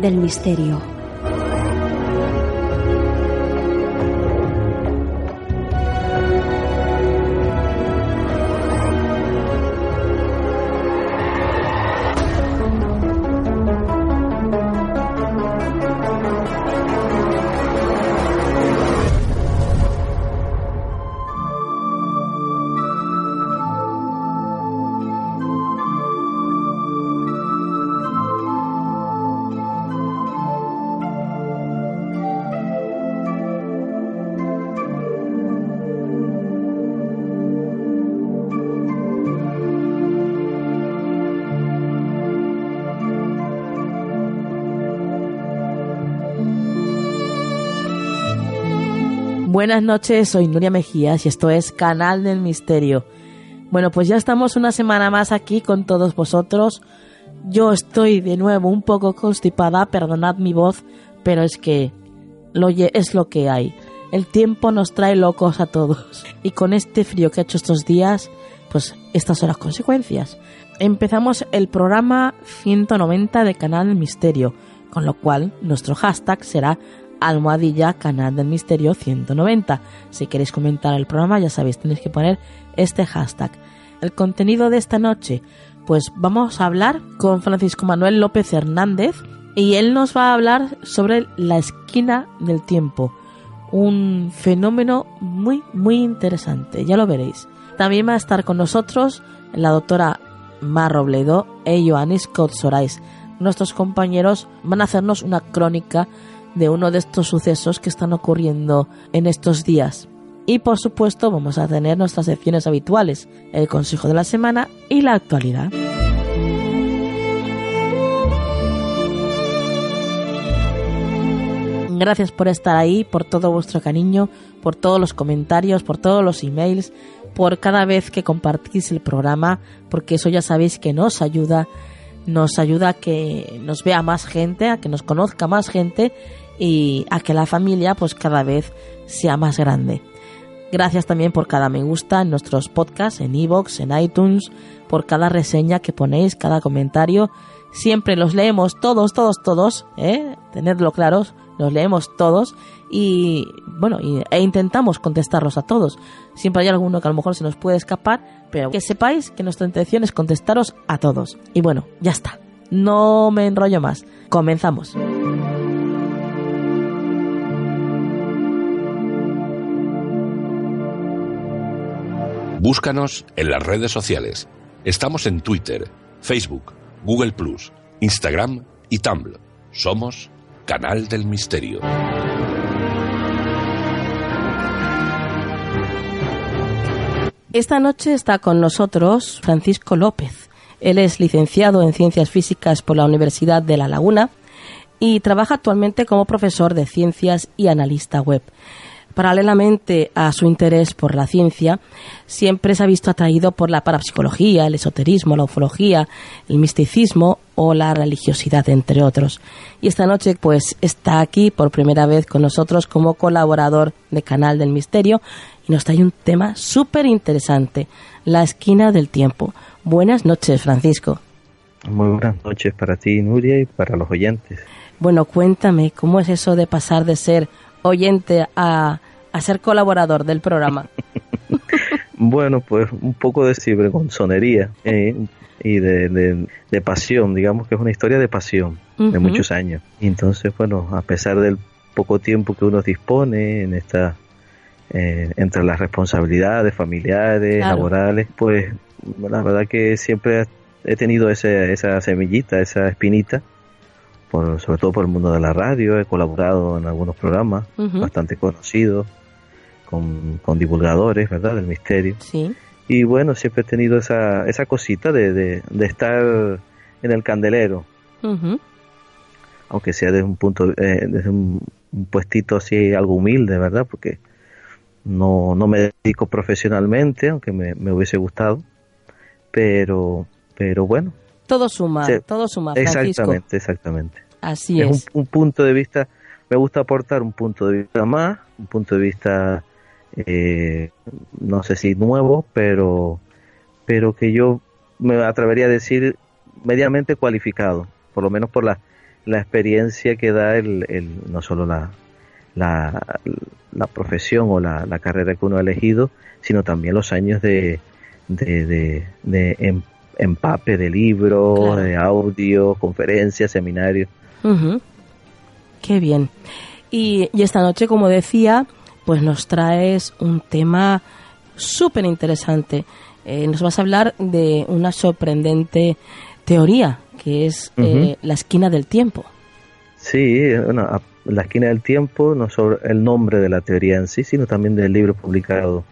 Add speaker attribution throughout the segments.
Speaker 1: del misterio.
Speaker 2: Buenas noches, soy Nuria Mejías y esto es Canal del Misterio. Bueno, pues ya estamos una semana más aquí con todos vosotros. Yo estoy de nuevo un poco constipada, perdonad mi voz, pero es que lo es lo que hay. El tiempo nos trae locos a todos. Y con este frío que ha hecho estos días, pues estas son las consecuencias. Empezamos el programa 190 de Canal del Misterio, con lo cual nuestro hashtag será almohadilla canal del misterio 190. Si queréis comentar el programa, ya sabéis, tenéis que poner este hashtag. El contenido de esta noche, pues vamos a hablar con Francisco Manuel López Hernández y él nos va a hablar sobre la esquina del tiempo. Un fenómeno muy, muy interesante, ya lo veréis. También va a estar con nosotros la doctora Mar Robledo e Joannis Kotsorais. Nuestros compañeros van a hacernos una crónica de uno de estos sucesos que están ocurriendo en estos días. Y por supuesto vamos a tener nuestras secciones habituales, el Consejo de la Semana y la actualidad. Gracias por estar ahí, por todo vuestro cariño, por todos los comentarios, por todos los emails, por cada vez que compartís el programa, porque eso ya sabéis que nos ayuda, nos ayuda a que nos vea más gente, a que nos conozca más gente y a que la familia pues cada vez sea más grande. Gracias también por cada me gusta en nuestros podcasts, en iVoox, en iTunes, por cada reseña que ponéis, cada comentario. Siempre los leemos todos, todos, todos, ¿eh? Tenedlo claros, los leemos todos y, bueno, e intentamos contestarlos a todos. Siempre hay alguno que a lo mejor se nos puede escapar, pero que sepáis que nuestra intención es contestaros a todos. Y bueno, ya está. No me enrollo más. Comenzamos.
Speaker 3: Búscanos en las redes sociales. Estamos en Twitter, Facebook, Google Instagram y Tumblr. Somos Canal del Misterio.
Speaker 2: Esta noche está con nosotros Francisco López. Él es licenciado en Ciencias Físicas por la Universidad de La Laguna y trabaja actualmente como profesor de ciencias y analista web. Paralelamente a su interés por la ciencia, siempre se ha visto atraído por la parapsicología, el esoterismo, la ufología, el misticismo o la religiosidad, entre otros. Y esta noche, pues, está aquí por primera vez con nosotros como colaborador de Canal del Misterio y nos trae un tema súper interesante, la esquina del tiempo. Buenas noches, Francisco.
Speaker 4: Muy buenas noches para ti, Nuria, y para los oyentes.
Speaker 2: Bueno, cuéntame, ¿cómo es eso de pasar de ser oyente a, ser colaborador del programa?
Speaker 4: bueno, pues un poco de cibergonzonería eh, y de, de, pasión, digamos que es una historia de pasión de muchos años. Y entonces, bueno, a pesar del poco tiempo que uno dispone en esta eh, entre las responsabilidades familiares, laborales, pues la verdad que siempre he tenido ese, esa semillita, esa espinita sobre todo por el mundo de la radio, he colaborado en algunos programas bastante conocidos, con, divulgadores, ¿verdad?, del misterio.
Speaker 2: Sí.
Speaker 4: Y bueno, siempre he tenido esa, esa cosita de, de, estar en el candelero. aunque sea desde un punto, eh, desde un, puestito así algo humilde, ¿verdad? Porque no, no me dedico profesionalmente, aunque me, hubiese gustado, pero, pero bueno.
Speaker 2: Todo suma, todo suma.
Speaker 4: Exactamente, exactamente.
Speaker 2: Así es.
Speaker 4: es. Un, punto de vista, me gusta aportar un punto de vista más, un punto de vista, eh, no sé si nuevo, pero, pero que yo me atrevería a decir medianamente cualificado, por lo menos por la, la experiencia que da el, el no solo la, la, la profesión o la, la, carrera que uno ha elegido, sino también los años de, de, de, em, empape de libros, de audio, conferencias, seminarios.
Speaker 2: Qué bien. Y, y, esta noche, como decía, pues nos traes un tema súper interesante. Eh, nos vas a hablar de una sorprendente teoría, que es eh, la esquina del tiempo.
Speaker 4: Sí, bueno, la esquina del tiempo, no solo el nombre de la teoría en sí, sino también del libro publicado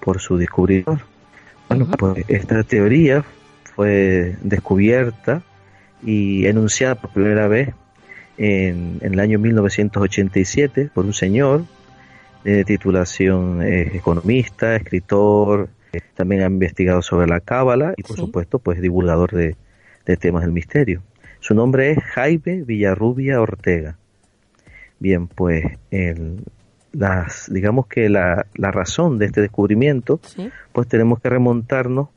Speaker 4: por su descubridor. Bueno, pues esta teoría fue descubierta y enunciada por primera vez en, el año 1987 por un señor de titulación eh, economista, escritor, eh, también ha investigado sobre la cábala y por supuesto pues divulgador de, de temas del misterio. Su nombre es Jaime Villarrubia Ortega. Bien, pues el, las, digamos que la, la, razón de este descubrimiento, pues tenemos que remontarnos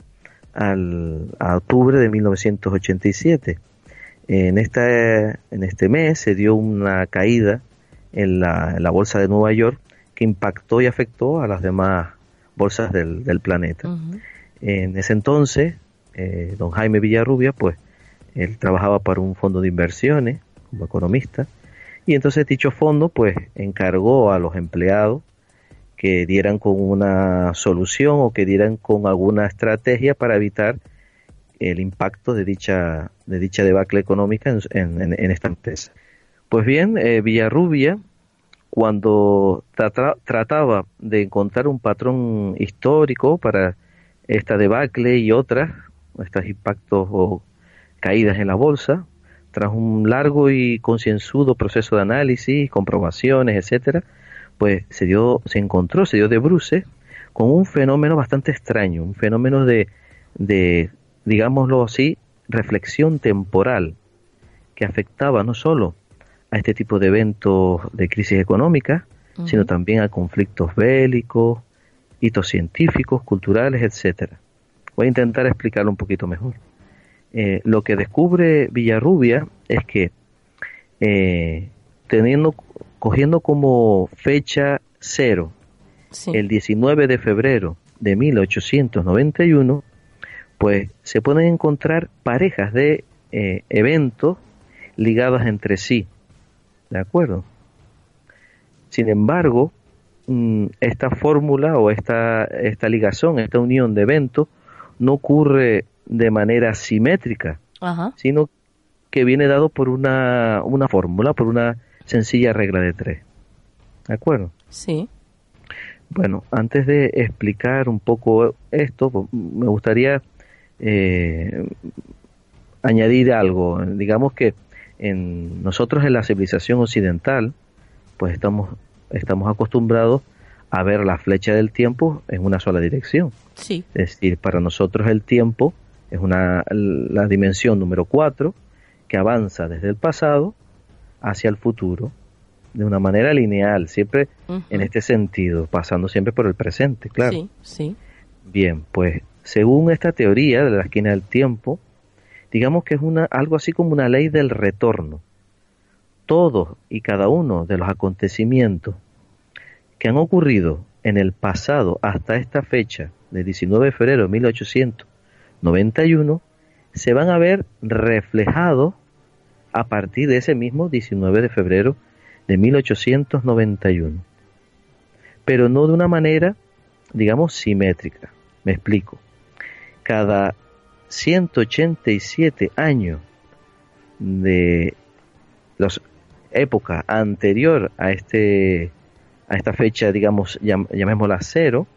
Speaker 4: al, a octubre de 1987. En, esta, en este mes se dio una caída en la, en la bolsa de Nueva York que impactó y afectó a las demás bolsas del, del planeta. En ese entonces, eh, don Jaime Villarrubia, pues él trabajaba para un fondo de inversiones como economista y entonces dicho fondo pues encargó a los empleados que dieran con una solución o que dieran con alguna estrategia para evitar el impacto de dicha de dicha debacle económica en, esta empresa. Pues bien, eh, Villarrubia cuando trataba de encontrar un patrón histórico para esta debacle y otras, estos impactos o caídas en la bolsa, tras un largo y concienzudo proceso de análisis, comprobaciones, etcétera, pues se dio, se encontró, se dio de bruces con un fenómeno bastante extraño, un fenómeno de, de, digámoslo así, reflexión temporal que afectaba no solo a este tipo de eventos de crisis económica, sino también a conflictos bélicos, hitos científicos, culturales, etcétera. Voy a intentar explicarlo un poquito mejor. Eh, lo que descubre Villarrubia es que eh, teniendo, cogiendo como fecha cero el 19 de febrero de 1891, pues se pueden encontrar parejas de eh, eventos ligadas entre sí. ¿De acuerdo? Sin embargo, mm, esta fórmula o esta, esta ligación, esta unión de eventos, no ocurre de manera simétrica, sino que viene dado por una, una fórmula, por una sencilla regla de tres. ¿De acuerdo?
Speaker 2: Sí.
Speaker 4: Bueno, antes de explicar un poco esto, pues, me gustaría eh, añadir algo. Digamos que en nosotros en la civilización occidental, pues estamos, estamos acostumbrados a ver la flecha del tiempo en una sola dirección.
Speaker 2: Sí.
Speaker 4: Es decir, para nosotros el tiempo es una, la dimensión número 4 que avanza desde el pasado hacia el futuro de una manera lineal, siempre en este sentido, pasando siempre por el presente, claro.
Speaker 2: Sí, sí.
Speaker 4: Bien, pues según esta teoría de la esquina del tiempo, digamos que es una, algo así como una ley del retorno. Todos y cada uno de los acontecimientos que han ocurrido en el pasado hasta esta fecha, de 19 de febrero de 1891, se van a ver reflejados a partir de ese mismo 19 de febrero de 1891. Pero no de una manera, digamos, simétrica. Me explico. Cada 187 años de la época anterior a este a esta fecha, digamos, llamémosla cero,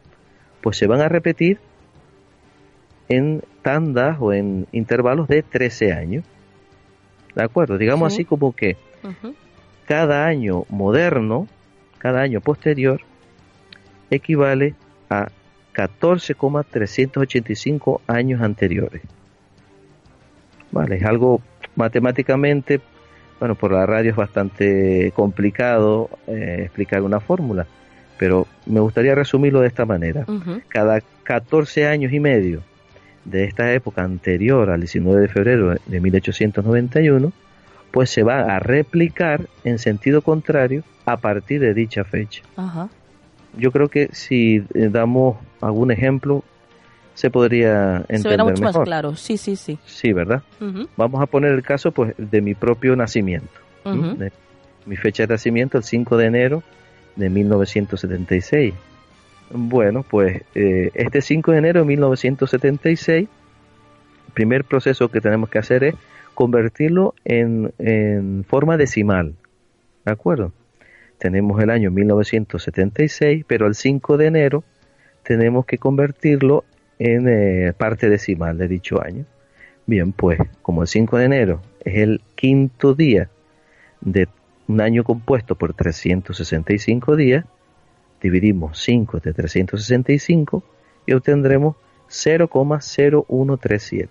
Speaker 4: pues se van a repetir en tandas o en intervalos de 13 años. ¿De acuerdo? Digamos así como que Cada año moderno, cada año posterior, equivale a 14,385 años anteriores. Vale, es algo matemáticamente, bueno, por la radio es bastante complicado eh, explicar una fórmula, pero me gustaría resumirlo de esta manera. Cada 14 años y medio de esta época anterior al 19 de febrero de 1891, pues se va a replicar en sentido contrario a partir de dicha fecha. Yo creo que si eh, damos algún ejemplo, se podría entender se mucho más
Speaker 2: claro, sí, sí, sí.
Speaker 4: Sí, ¿verdad? Vamos a poner el caso pues de mi propio nacimiento. mi fecha de nacimiento, el 5 de enero de 1976. Bueno, pues eh, este 5 de enero de 1976, el primer proceso que tenemos que hacer es convertirlo en, en forma decimal. ¿De acuerdo? Tenemos el año 1976, pero el 5 de enero tenemos que convertirlo en eh, parte decimal de dicho año. Bien, pues como el 5 de enero es el quinto día de un año compuesto por 365 días, dividimos 5 de 365 y obtendremos 0,0137.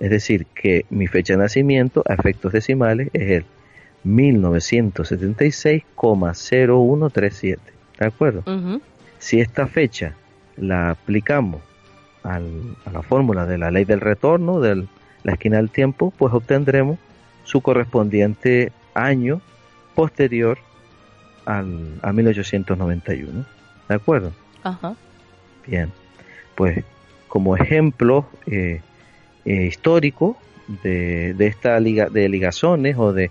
Speaker 4: Es decir, que mi fecha de nacimiento a efectos decimales es el 1976,0137. ¿De acuerdo? Si esta fecha la aplicamos a la fórmula de la ley del retorno, de la esquina del tiempo, pues obtendremos su correspondiente año posterior al, a 1891. ¿De acuerdo?
Speaker 2: Ajá.
Speaker 4: Bien. Pues como ejemplo eh, eh, histórico de, de esta liga, de ligazones o de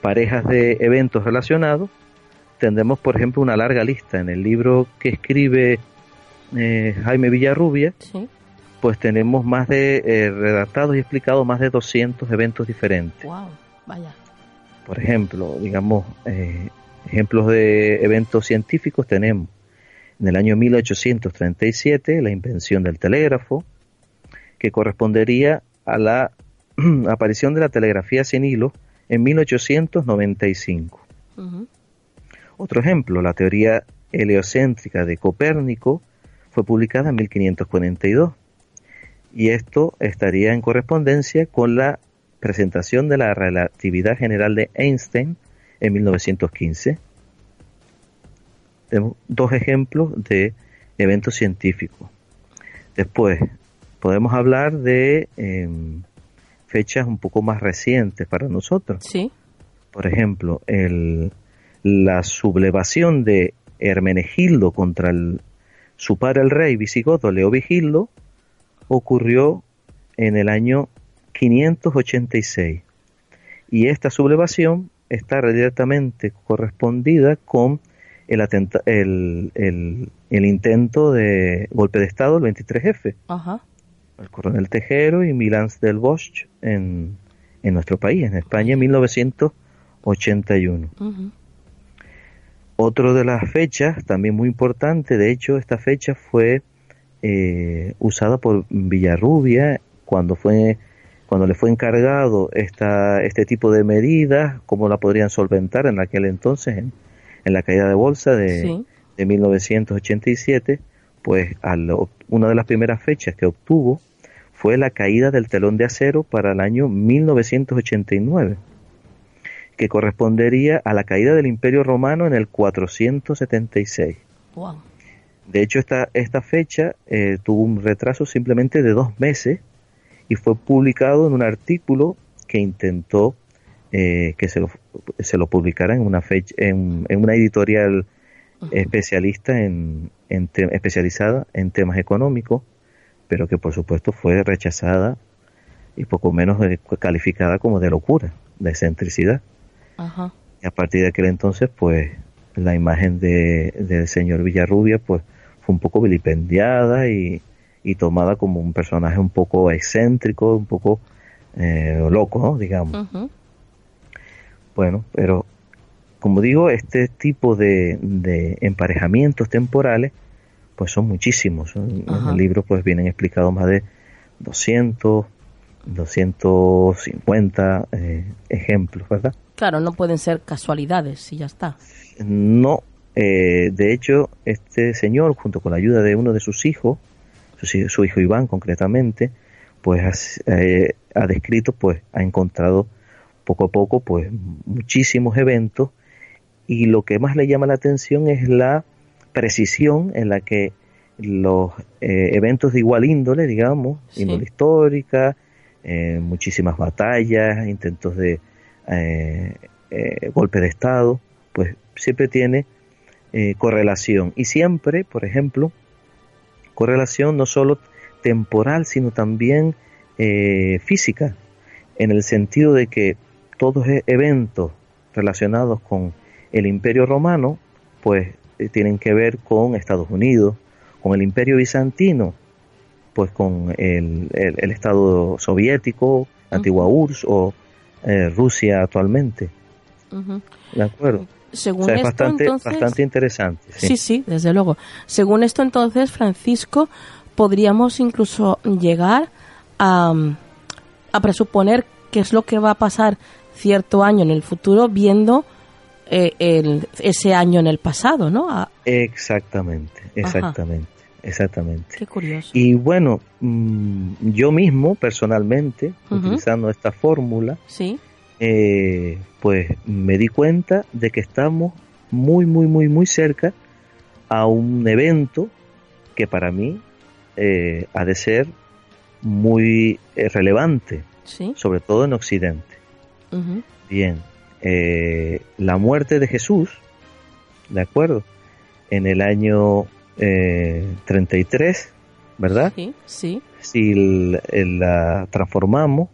Speaker 4: parejas de eventos relacionados, tendremos, por ejemplo, una larga lista en el libro que escribe eh, Jaime Villarrubia, pues tenemos más de eh, redactados y explicados más de 200 eventos diferentes.
Speaker 2: Wow, vaya.
Speaker 4: Por ejemplo, digamos, eh, ejemplos de eventos científicos tenemos en el año 1837 la invención del telégrafo, que correspondería a la aparición de la telegrafía sin hilo en 1895. Otro ejemplo, la teoría heliocéntrica de Copérnico fue publicada en 1542 y esto estaría en correspondencia con la presentación de la relatividad general de Einstein en 1915. Tenemos dos ejemplos de eventos científicos. Después, podemos hablar de em, fechas un poco más recientes para nosotros.
Speaker 2: Sí.
Speaker 4: Por ejemplo, el, la sublevación de Hermenegildo contra el, su padre el rey visigodo Leovigildo ocurrió en el año 586 y esta sublevación está directamente correspondida con el, el, el, el, intento de golpe de Estado, el 23F.
Speaker 2: Ajá.
Speaker 4: El coronel Tejero y Milán del Bosch en, en nuestro país, en España, en 1981. Otro de las fechas, también muy importante, de hecho esta fecha fue eh, usada por Villarrubia cuando fue cuando le fue encargado esta, este tipo de medidas, cómo la podrían solventar en aquel entonces, en, la caída de bolsa de, de 1987, pues una de las primeras fechas que obtuvo fue la caída del telón de acero para el año 1989 que correspondería a la caída del Imperio Romano en el 476. De hecho, esta, esta fecha eh, tuvo un retraso simplemente de dos meses y fue publicado en un artículo que intentó eh, que se lo, se lo publicara en una fecha, en, una editorial especialista en, en especializada en temas económicos, pero que por supuesto fue rechazada y poco menos calificada como de locura, de excentricidad. Y a partir de aquel entonces, pues, la imagen de, del señor Villarrubia, pues, fue un poco vilipendiada y, tomada como un personaje un poco excéntrico, un poco eh, loco, digamos. Bueno, pero como digo, este tipo de, de, emparejamientos temporales, pues son muchísimos. En el libro pues vienen explicados más de 200, 250 eh, ejemplos, ¿verdad?
Speaker 2: Claro, no pueden ser casualidades y ya está.
Speaker 4: No, eh, de hecho, este señor, junto con la ayuda de uno de sus hijos, su, hijo Iván concretamente, pues eh, ha descrito, pues ha encontrado poco a poco, pues muchísimos eventos y lo que más le llama la atención es la precisión en la que los eh, eventos de igual índole, digamos, índole histórica, muchísimas batallas, intentos de golpe de Estado, pues siempre tiene eh, correlación. Y siempre, por ejemplo, correlación no solo temporal, sino también eh, física, en el sentido de que todos e-, eventos relacionados con el Imperio Romano, pues eh, tienen que ver con Estados Unidos, con el Imperio Bizantino, pues con el, el, Estado soviético, antigua URSS o Rusia actualmente. ¿De acuerdo?
Speaker 2: Según esto,
Speaker 4: bastante,
Speaker 2: entonces,
Speaker 4: bastante interesante.
Speaker 2: Sí. sí. desde luego. Según esto, entonces, Francisco, podríamos incluso llegar a, a presuponer qué es lo que va a pasar cierto año en el futuro viendo eh, el, ese año en el pasado, ¿no?
Speaker 4: Exactamente, exactamente. Exactamente.
Speaker 2: Qué curioso.
Speaker 4: Y bueno, mm, yo mismo, personalmente, utilizando esta fórmula,
Speaker 2: ¿Sí?
Speaker 4: Eh, pues me di cuenta de que estamos muy, muy, muy, muy cerca a un evento que para mí eh, ha de ser muy eh, relevante, sobre todo en Occidente. Bien, la muerte de Jesús, ¿de acuerdo? En el año 33, ¿verdad?
Speaker 2: Sí, sí.
Speaker 4: Si la transformamos,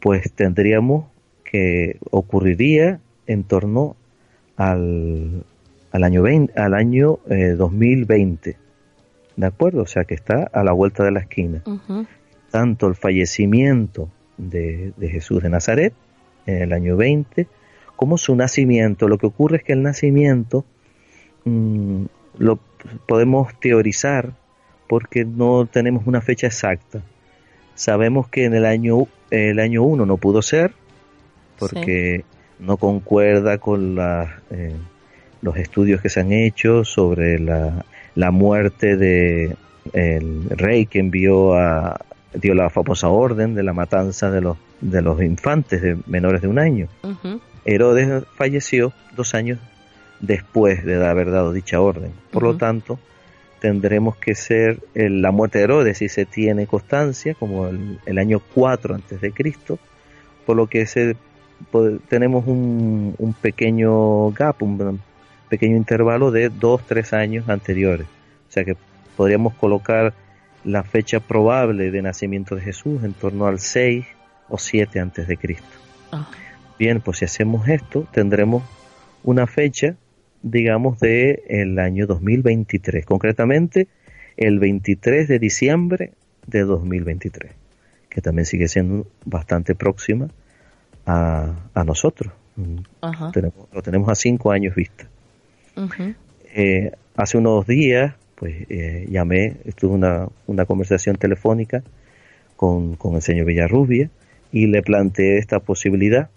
Speaker 4: pues tendríamos que ocurriría en torno al, al año, 20, al año 2020. Eh, ¿De acuerdo? O sea que está a la vuelta de la esquina. Tanto el fallecimiento de, Jesús de Nazaret en el año 20, como su nacimiento. Lo que ocurre es que el nacimiento mm, lo podemos teorizar porque no tenemos una fecha exacta. Sabemos que en el año el año 1 no pudo ser, porque no concuerda con la, eh, los estudios que se han hecho sobre la, la muerte de el rey que envió a dio la famosa orden de la matanza de los de los infantes de menores de un año. Herodes falleció dos años después de haber dado dicha orden. Por lo tanto, tendremos que ser la muerte de Herodes si se tiene constancia como el, el año 4 antes de Cristo, por lo que se tenemos un, un, pequeño gap, un pequeño intervalo de dos, tres años anteriores. O sea que podríamos colocar la fecha probable de nacimiento de Jesús en torno al 6 o 7 antes de Cristo. Ah. Bien, pues si hacemos esto, tendremos una fecha, digamos, de el año 2023, concretamente el 23 de diciembre de 2023, que también sigue siendo bastante próxima a, nosotros. lo tenemos a cinco años vista. Eh, hace unos días, pues eh, llamé, estuve una, una conversación telefónica con, con el señor Villarrubia y le planteé esta posibilidad,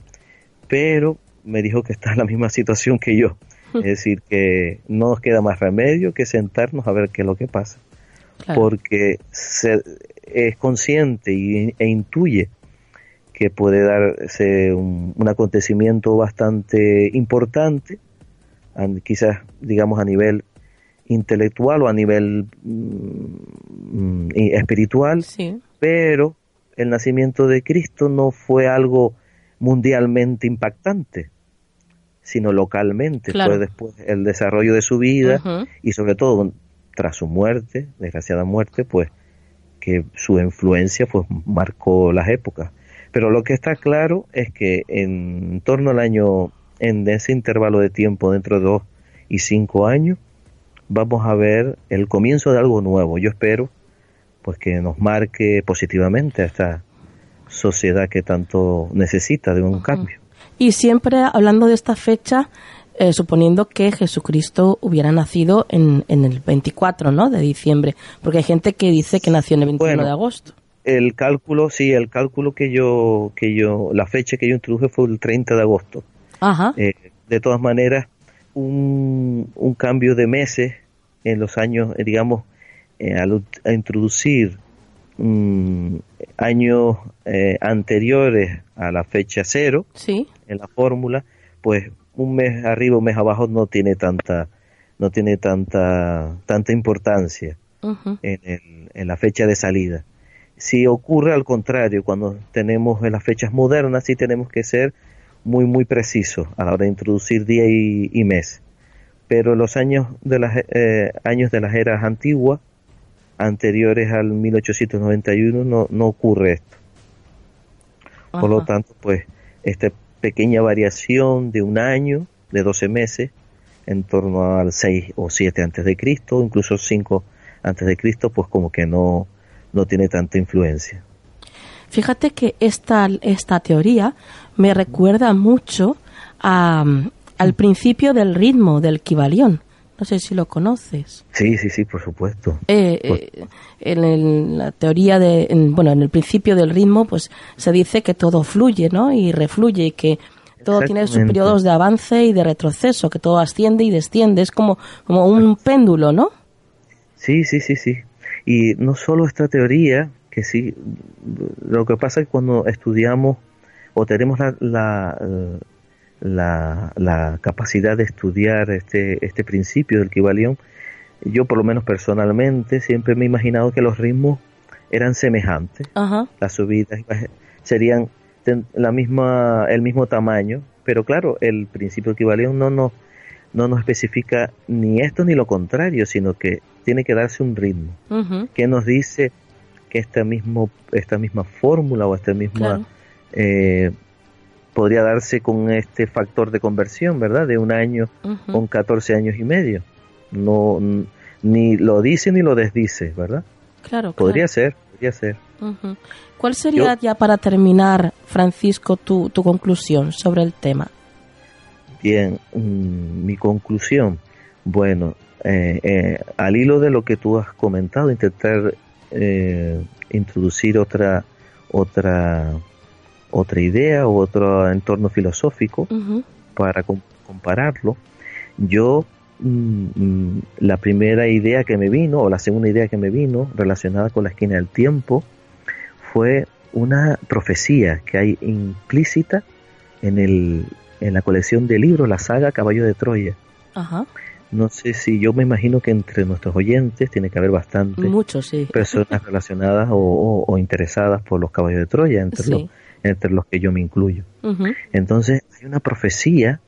Speaker 4: pero me dijo que está en la misma situación que yo. Es decir, que no nos queda más remedio que sentarnos a ver qué es lo que pasa. Porque se, es consciente y, e intuye que puede darse un, acontecimiento bastante importante, quizás digamos a nivel intelectual o a nivel mm, espiritual, pero el nacimiento de Cristo no fue algo mundialmente impactante, sino localmente, fue después el desarrollo de su vida y sobre todo tras su muerte, desgraciada muerte, pues que su influencia pues marcó las épocas. Pero lo que está claro es que en torno al año, en ese intervalo de tiempo, dentro de dos y cinco años, vamos a ver el comienzo de algo nuevo. Yo espero pues que nos marque positivamente a esta sociedad que tanto necesita de un cambio.
Speaker 2: Y siempre hablando de esta fecha, eh, suponiendo que Jesucristo hubiera nacido en, en, el 24 ¿no? de diciembre, porque hay gente que dice que nació en el 21 de agosto.
Speaker 4: El cálculo, sí, el cálculo que yo, que yo, la fecha que yo introduje fue el 30 de agosto.
Speaker 2: Ajá.
Speaker 4: Eh, de todas maneras, un, un, cambio de meses en los años, eh, digamos, eh, al a introducir um, años eh, anteriores a la fecha cero
Speaker 2: sí.
Speaker 4: en la fórmula, pues un mes arriba, un mes abajo no tiene tanta, no tiene tanta, tanta importancia
Speaker 2: Uh -huh.
Speaker 4: en, el, en la fecha de salida. Si ocurre al contrario, cuando tenemos en las fechas modernas, sí tenemos que ser muy, muy precisos a la hora de introducir día y, y mes. Pero los años de las, eh, años de las eras antiguas, anteriores al 1891, no, no ocurre esto. Por lo tanto, pues, esta pequeña variación de un año, de 12 meses, en torno al 6 o 7 antes de Cristo, incluso 5 antes de Cristo, pues como que no, no tiene tanta influencia.
Speaker 2: Fíjate que esta, esta teoría me recuerda mucho a, al principio del ritmo del Kibalión. No sé si lo conoces.
Speaker 4: Sí, sí, sí, por supuesto.
Speaker 2: Eh, eh, en el- la teoría de, en- bueno, en el principio del ritmo, pues se dice que todo fluye, ¿no? Y refluye y que todo tiene sus periodos de avance y de retroceso, que todo asciende y desciende, es como, como un péndulo, ¿no?
Speaker 4: Sí, sí, sí, sí. Y no solo esta teoría, que sí, lo que pasa es que cuando estudiamos o tenemos la, la, la, la capacidad de estudiar este, este principio del Kibalión, yo por lo menos personalmente siempre me he imaginado que los ritmos eran semejantes,
Speaker 2: Ajá.
Speaker 4: las subidas serían la misma, el mismo tamaño, pero claro, el principio Kibalión no nos, no nos especifica ni esto ni lo contrario, sino que tiene que darse un ritmo
Speaker 2: ujú,
Speaker 4: que nos dice que esta mismo esta misma fórmula o esta misma
Speaker 2: claro.
Speaker 4: eh, podría darse con este factor de conversión, ¿verdad? De un año con 14 años y medio. No ni lo dice ni lo desdice, ¿verdad?
Speaker 2: Claro,
Speaker 4: Podría ser, podría ser.
Speaker 2: ¿Cuál sería ya para terminar, Francisco, tu, tu conclusión sobre el tema?
Speaker 4: Bien, mm, mi conclusión, bueno, eh, eh, al hilo de lo que tú has comentado, intentar eh, introducir otra otra otra idea o otro entorno filosófico para com- compararlo, yo mm, mm, la primera idea que me vino o la segunda idea que me vino relacionada con la esquina del tiempo fue una profecía que hay implícita en el en la colección de libros la saga Caballo de Troya.
Speaker 2: Ajá.
Speaker 4: No sé si yo me imagino que entre nuestros oyentes tiene que haber bastante
Speaker 2: Mucho, sí.
Speaker 4: personas relacionadas o, o- o interesadas por los caballos de Troya, entre,
Speaker 2: Sí.
Speaker 4: los, entre los que yo me incluyo. Entonces hay una profecía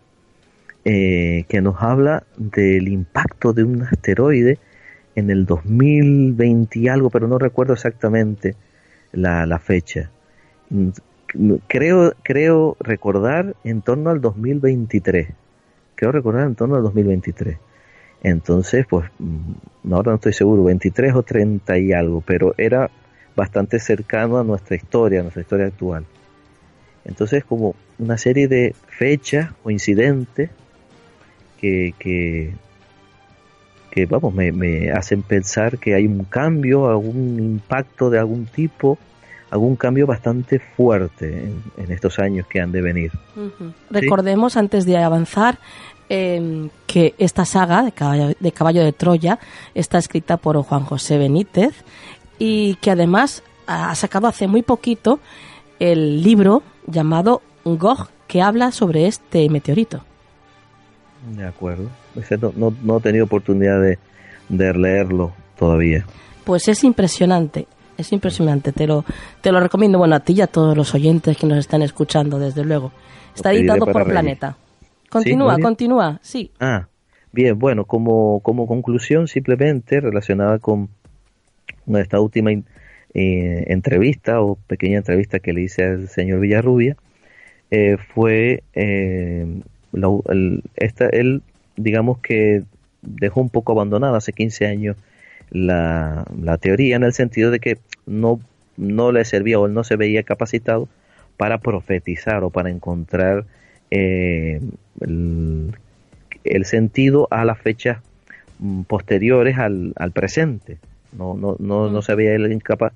Speaker 4: eh, que nos habla del impacto de un asteroide en el 2020 y algo, pero no recuerdo exactamente la, la fecha. Mm, Creo, creo recordar en torno al 2023. Creo recordar en torno al 2023. Entonces, pues, mm, ahora no estoy seguro, 23 o 30 y algo, pero era bastante cercano a nuestra historia, a nuestra historia actual. Entonces, como una serie de fechas o incidentes que, que, que vamos, me, me hacen pensar que hay un cambio, algún impacto de algún tipo, algún cambio bastante fuerte en, en estos años que han de venir.
Speaker 2: Recordemos, antes de avanzar, eh, que esta saga de Caballo, de Caballo de Troya está escrita por Juan José Benítez y que además ha sacado hace muy poquito el libro llamado Gog que habla sobre este meteorito.
Speaker 4: De acuerdo. No, no, no he tenido oportunidad de, de leerlo todavía.
Speaker 2: Pues es impresionante, es impresionante, te lo, te lo recomiendo, bueno, a ti y a todos los oyentes que nos están escuchando, desde luego. Está editado por. Planeta. Continúa, continúa, sí.
Speaker 4: Ah, bien, bueno, como, como conclusión simplemente relacionada con esta última eh, entrevista o pequeña entrevista que le hice al señor Villarrubia, eh, fue eh, la- el- esta, él, digamos que dejó un poco abandonada hace 15 años la, la teoría en el sentido de que no, no le servía o él no se veía capacitado para profetizar o para encontrar eh, el, el sentido a las fechas mm, posteriores al, al presente. No, no, no, no se veía él incapa-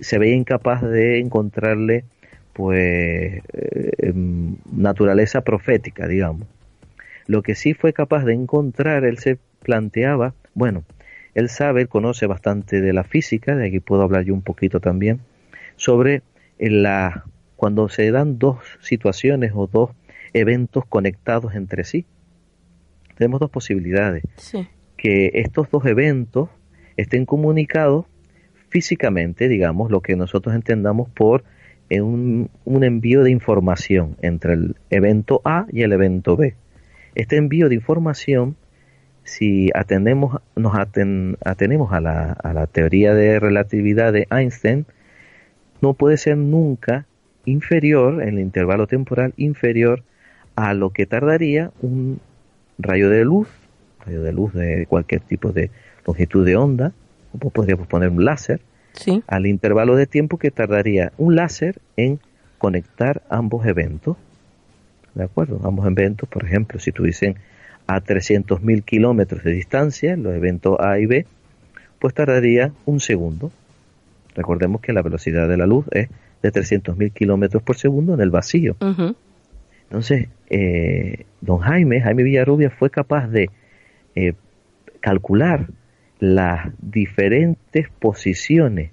Speaker 4: se veía incapaz de encontrarle pues eh, em, naturaleza profética, digamos. Lo que sí fue capaz de encontrar, él se planteaba, bueno, él sabe, él conoce bastante de la física, de aquí puedo hablar yo un poquito también, sobre la, cuando se dan dos situaciones o dos eventos conectados entre sí. Tenemos dos posibilidades. Que estos dos eventos estén comunicados físicamente, digamos, lo que nosotros entendamos por un, un, envío de información entre el evento A y el evento B. Este envío de información, si atendemos, nos atenemos a la, a la teoría de relatividad de Einstein, no puede ser nunca inferior, en el intervalo temporal inferior a lo que tardaría un rayo de luz, rayo de luz de cualquier tipo de longitud de onda, o podríamos poner un láser, al intervalo de tiempo que tardaría un láser en conectar ambos eventos. ¿De acuerdo? Ambos eventos, por ejemplo, si tuviesen a 300.000 kilómetros de distancia, los eventos A y B, pues tardaría un segundo. Recordemos que la velocidad de la luz es de 300.000 kilómetros por segundo en el vacío. Entonces, eh, don Jaime, Jaime Villarrubia, fue capaz de eh, calcular las diferentes posiciones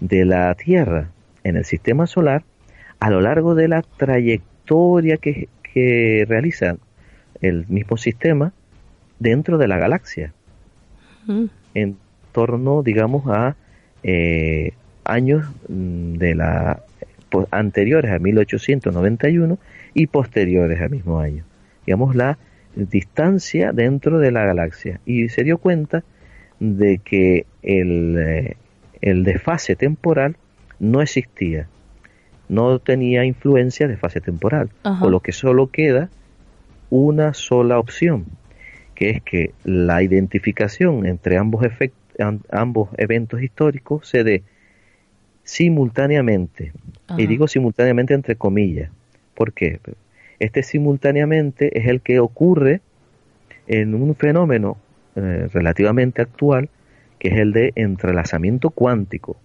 Speaker 4: de la Tierra en el sistema solar a lo largo de la trayectoria que, realiza el mismo sistema dentro de la galaxia, en torno, digamos, a eh, años mm, de la anteriores a 1891 y posteriores al mismo año. Digamos, la distancia dentro de la galaxia. Y se dio cuenta de que el, eh, el desfase temporal no existía, no tenía influencia de fase temporal, por lo que solo queda una sola opción, que es que la identificación entre ambos, ambos eventos históricos se dé simultáneamente, y digo simultáneamente entre comillas, ¿por qué? Este simultáneamente es el que ocurre en un fenómeno eh, relativamente actual, que es el de entrelazamiento cuántico.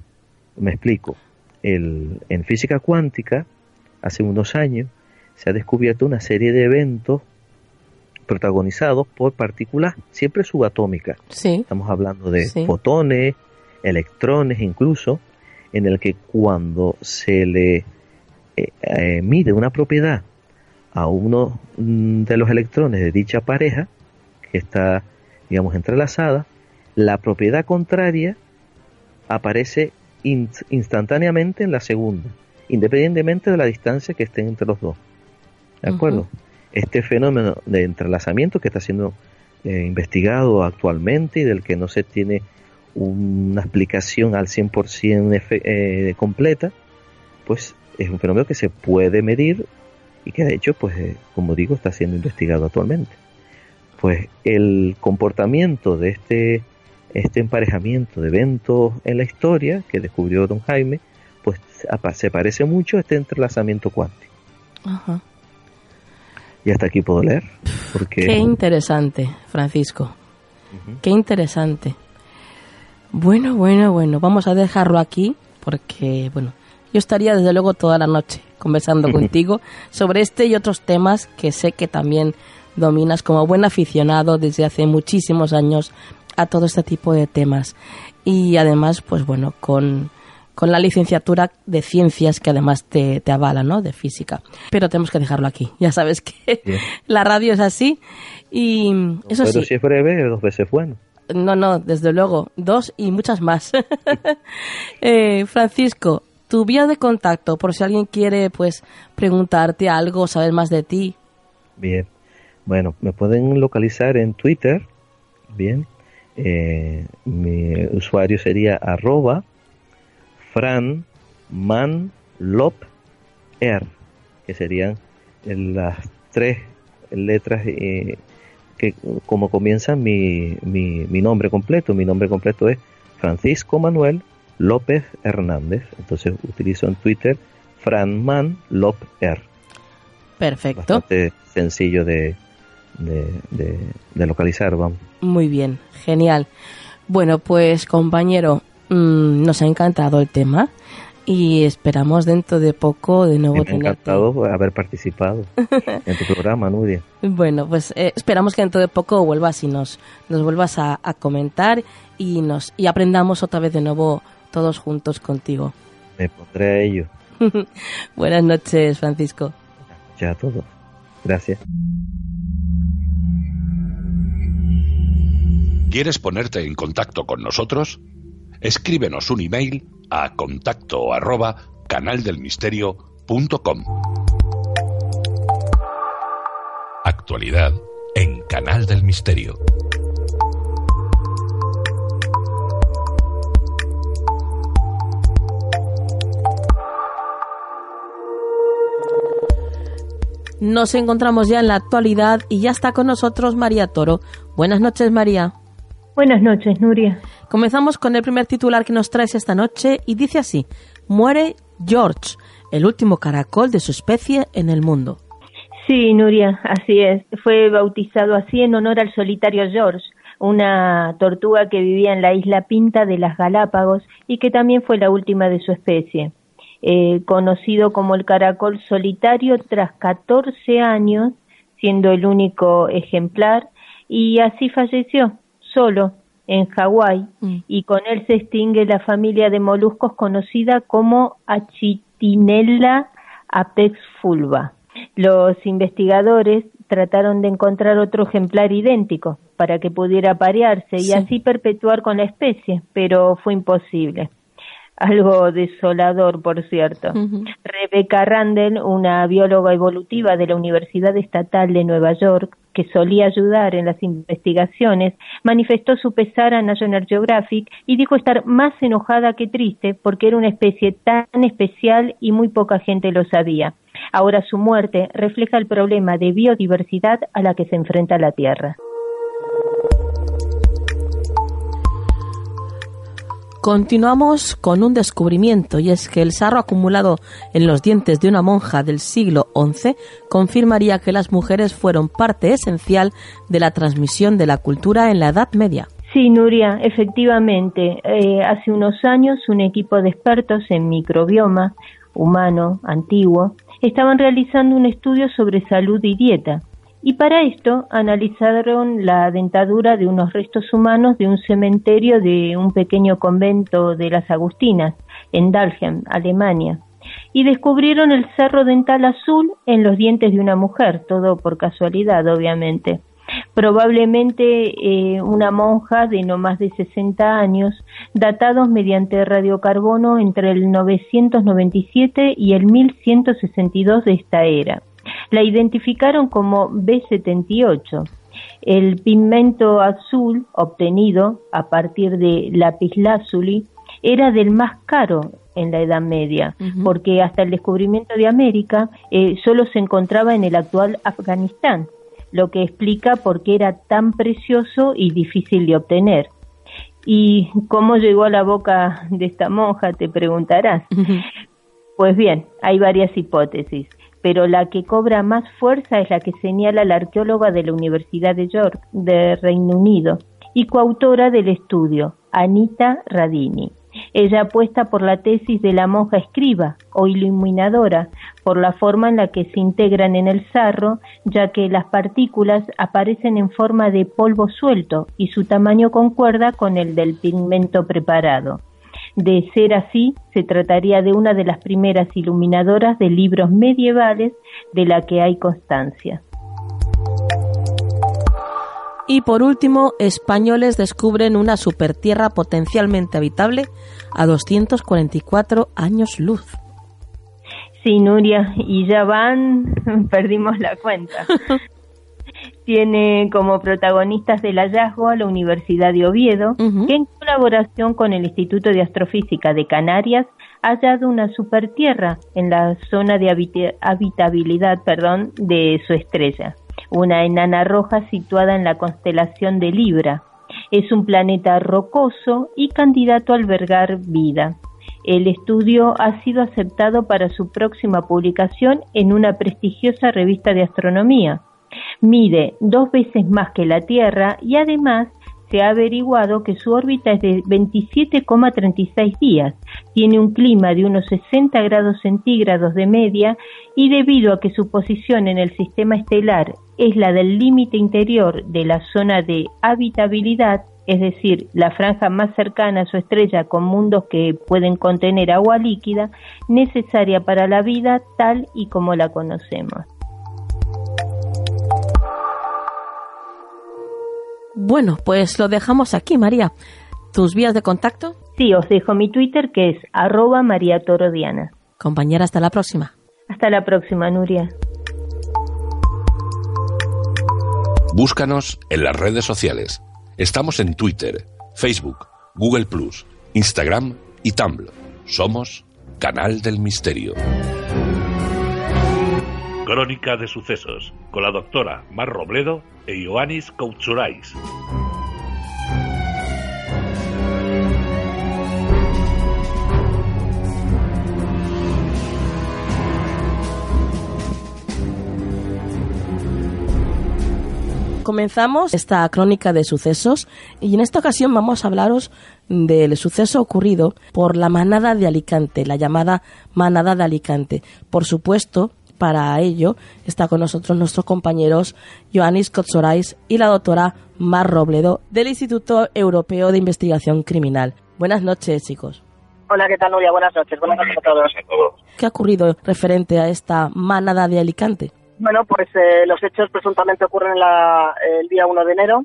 Speaker 4: Me explico. El, en física cuántica, hace unos años, se ha descubierto una serie de eventos protagonizados por partículas siempre subatómicas. Estamos hablando de fotones, electrones incluso, en el que cuando se le eh, eh, mide una propiedad a uno mm, de los electrones de dicha pareja, que está digamos, entrelazada, la propiedad contraria aparece instantáneamente en la segunda, independientemente de la distancia que estén entre los dos. ¿De acuerdo? Este fenómeno de entrelazamiento que está siendo eh, investigado actualmente y del que no se tiene una explicación al 100% eh, completa, pues es un fenómeno que se puede medir y que de hecho, pues, eh, como digo, está siendo investigado actualmente pues el comportamiento de este, este emparejamiento de eventos en la historia que descubrió don Jaime, pues se parece mucho a este entrelazamiento cuántico. Ajá. Y hasta aquí puedo leer. Porque...
Speaker 2: Qué interesante, Francisco. Qué interesante. Bueno, bueno, bueno, vamos a dejarlo aquí porque, bueno, yo estaría desde luego toda la noche conversando contigo sobre este y otros temas que sé que también dominas como buen aficionado desde hace muchísimos años a todo este tipo de temas. Y además, pues bueno, con, con la licenciatura de ciencias que además te, te avala, ¿no? De física. Pero tenemos que dejarlo aquí. Ya sabes que la radio es así. Y eso
Speaker 4: Pero si es breve, dos veces bueno.
Speaker 2: No, no, desde luego. Dos y muchas más. eh, Francisco, tu vía de contacto, por si alguien quiere, pues, preguntarte algo, saber más de ti.
Speaker 4: Bien. Bueno, me pueden localizar en Twitter, bien. Eh, mi usuario sería arroba franmanlopr, que serían las tres letras eh, que como comienza mi, mi, mi, nombre completo. Mi nombre completo es Francisco Manuel López Hernández. Entonces utilizo en Twitter franmanlopr.
Speaker 2: Perfecto.
Speaker 4: Bastante sencillo de, de, localizar, vamos.
Speaker 2: Muy bien, genial. Bueno, pues compañero, Mm, nos ha encantado el tema y esperamos dentro de poco de nuevo
Speaker 4: tener. encantado haber participado en tu programa, Nuria.
Speaker 2: Bueno, pues eh, esperamos que dentro de poco vuelvas y nos, nos vuelvas a, comentar y, nos, y aprendamos otra vez de nuevo todos juntos contigo.
Speaker 4: Me pondré a ello.
Speaker 2: Buenas noches, Francisco.
Speaker 4: Ya todo. Gracias.
Speaker 3: ¿Quieres ponerte en contacto con nosotros? Escríbenos un email a contacto arroba canaldelmisterio.com. Actualidad en Canal del Misterio.
Speaker 2: Nos encontramos ya en la actualidad y ya está con nosotros María Toro. Buenas noches, María.
Speaker 5: Buenas noches, Nuria.
Speaker 2: Comenzamos con el primer titular que nos traes esta noche y dice así: Muere George, el último caracol de su especie en el mundo.
Speaker 5: Sí, Nuria, así es. Fue bautizado así en honor al solitario George, una tortuga que vivía en la isla Pinta de las Galápagos y que también fue la última de su especie. Eh, conocido como el caracol solitario tras 14 años, siendo el único ejemplar, y así falleció, solo, en Hawái, mm. y con él se extingue la familia de moluscos conocida como Achitinella apex fulva. Los investigadores trataron de encontrar otro ejemplar idéntico para que pudiera parearse y así perpetuar con la especie, pero fue imposible algo desolador, por cierto. Rebecca Randall, una bióloga evolutiva de la Universidad Estatal de Nueva York, que solía ayudar en las investigaciones, manifestó su pesar a National Geographic y dijo estar más enojada que triste porque era una especie tan especial y muy poca gente lo sabía. Ahora su muerte refleja el problema de biodiversidad a la que se enfrenta la Tierra.
Speaker 2: Continuamos con un descubrimiento y es que el sarro acumulado en los dientes de una monja del siglo XI confirmaría que las mujeres fueron parte esencial de la transmisión de la cultura en la Edad Media.
Speaker 5: Sí, Nuria, efectivamente. Eh, hace unos años un equipo de expertos en microbioma humano antiguo estaban realizando un estudio sobre salud y dieta y para esto analizaron la dentadura de unos restos humanos de un cementerio de un pequeño convento de las Agustinas, en Dalhem, Alemania, y descubrieron el cerro dental azul en los dientes de una mujer, todo por casualidad, obviamente. Probablemente eh, una monja de no más de 60 años, datados mediante radiocarbono entre el 997 y el 1162 de esta era la identificaron como B78. El pigmento azul obtenido a partir de lapislázuli era del más caro en la Edad Media, porque hasta el descubrimiento de América eh, solo se encontraba en el actual Afganistán, lo que explica por qué era tan precioso y difícil de obtener. ¿Y cómo llegó a la boca de esta monja? Te preguntarás. Pues bien, hay varias hipótesis pero la que cobra más fuerza es la que señala la arqueóloga de la Universidad de York, de Reino Unido, y coautora del estudio, Anita Radini. Ella apuesta por la tesis de la monja escriba o iluminadora, por la forma en la que se integran en el sarro, ya que las partículas aparecen en forma de polvo suelto y su tamaño concuerda con el del pigmento preparado. De ser así, se trataría de una de las primeras iluminadoras de libros medievales de la que hay constancia.
Speaker 2: Y por último, españoles descubren una supertierra potencialmente habitable a 244 años luz.
Speaker 5: Sí, Nuria, y ya van, perdimos la cuenta. tiene como protagonistas del hallazgo a la Universidad de Oviedo, que en colaboración con el Instituto de Astrofísica de Canarias ha hallado una supertierra en la zona de habitabilidad perdón, de su estrella, una enana roja situada en la constelación de Libra. Es un planeta rocoso y candidato a albergar vida. El estudio ha sido aceptado para su próxima publicación en una prestigiosa revista de astronomía. Mide dos veces más que la Tierra y además se ha averiguado que su órbita es de 27,36 días, tiene un clima de unos 60 grados centígrados de media y debido a que su posición en el sistema estelar es la del límite interior de la zona de habitabilidad, es decir, la franja más cercana a su estrella con mundos que pueden contener agua líquida, necesaria para la vida tal y como la conocemos.
Speaker 2: Bueno, pues lo dejamos aquí, María. ¿Tus vías de contacto?
Speaker 5: Sí, os dejo mi Twitter que es arroba María Torodiana.
Speaker 2: Compañera, hasta la próxima.
Speaker 5: Hasta la próxima, Nuria.
Speaker 3: Búscanos en las redes sociales. Estamos en Twitter, Facebook, Google Plus, Instagram y Tumblr. Somos Canal del Misterio.
Speaker 6: Crónica de sucesos con la doctora Mar Robledo e Ioannis Koutsurais.
Speaker 2: Comenzamos esta crónica de sucesos y en esta ocasión vamos a hablaros del suceso ocurrido por la manada de Alicante, la llamada manada de Alicante. Por supuesto, para ello está con nosotros nuestros compañeros Joannis Kotsorais y la doctora Mar Robledo del Instituto Europeo de Investigación Criminal. Buenas noches, chicos.
Speaker 7: Hola, ¿qué tal, Nuria? Buenas noches. Buenas noches a todos.
Speaker 2: ¿Qué ha ocurrido referente a esta manada de Alicante?
Speaker 7: Bueno, pues eh, los hechos presuntamente ocurren la, el día 1 de enero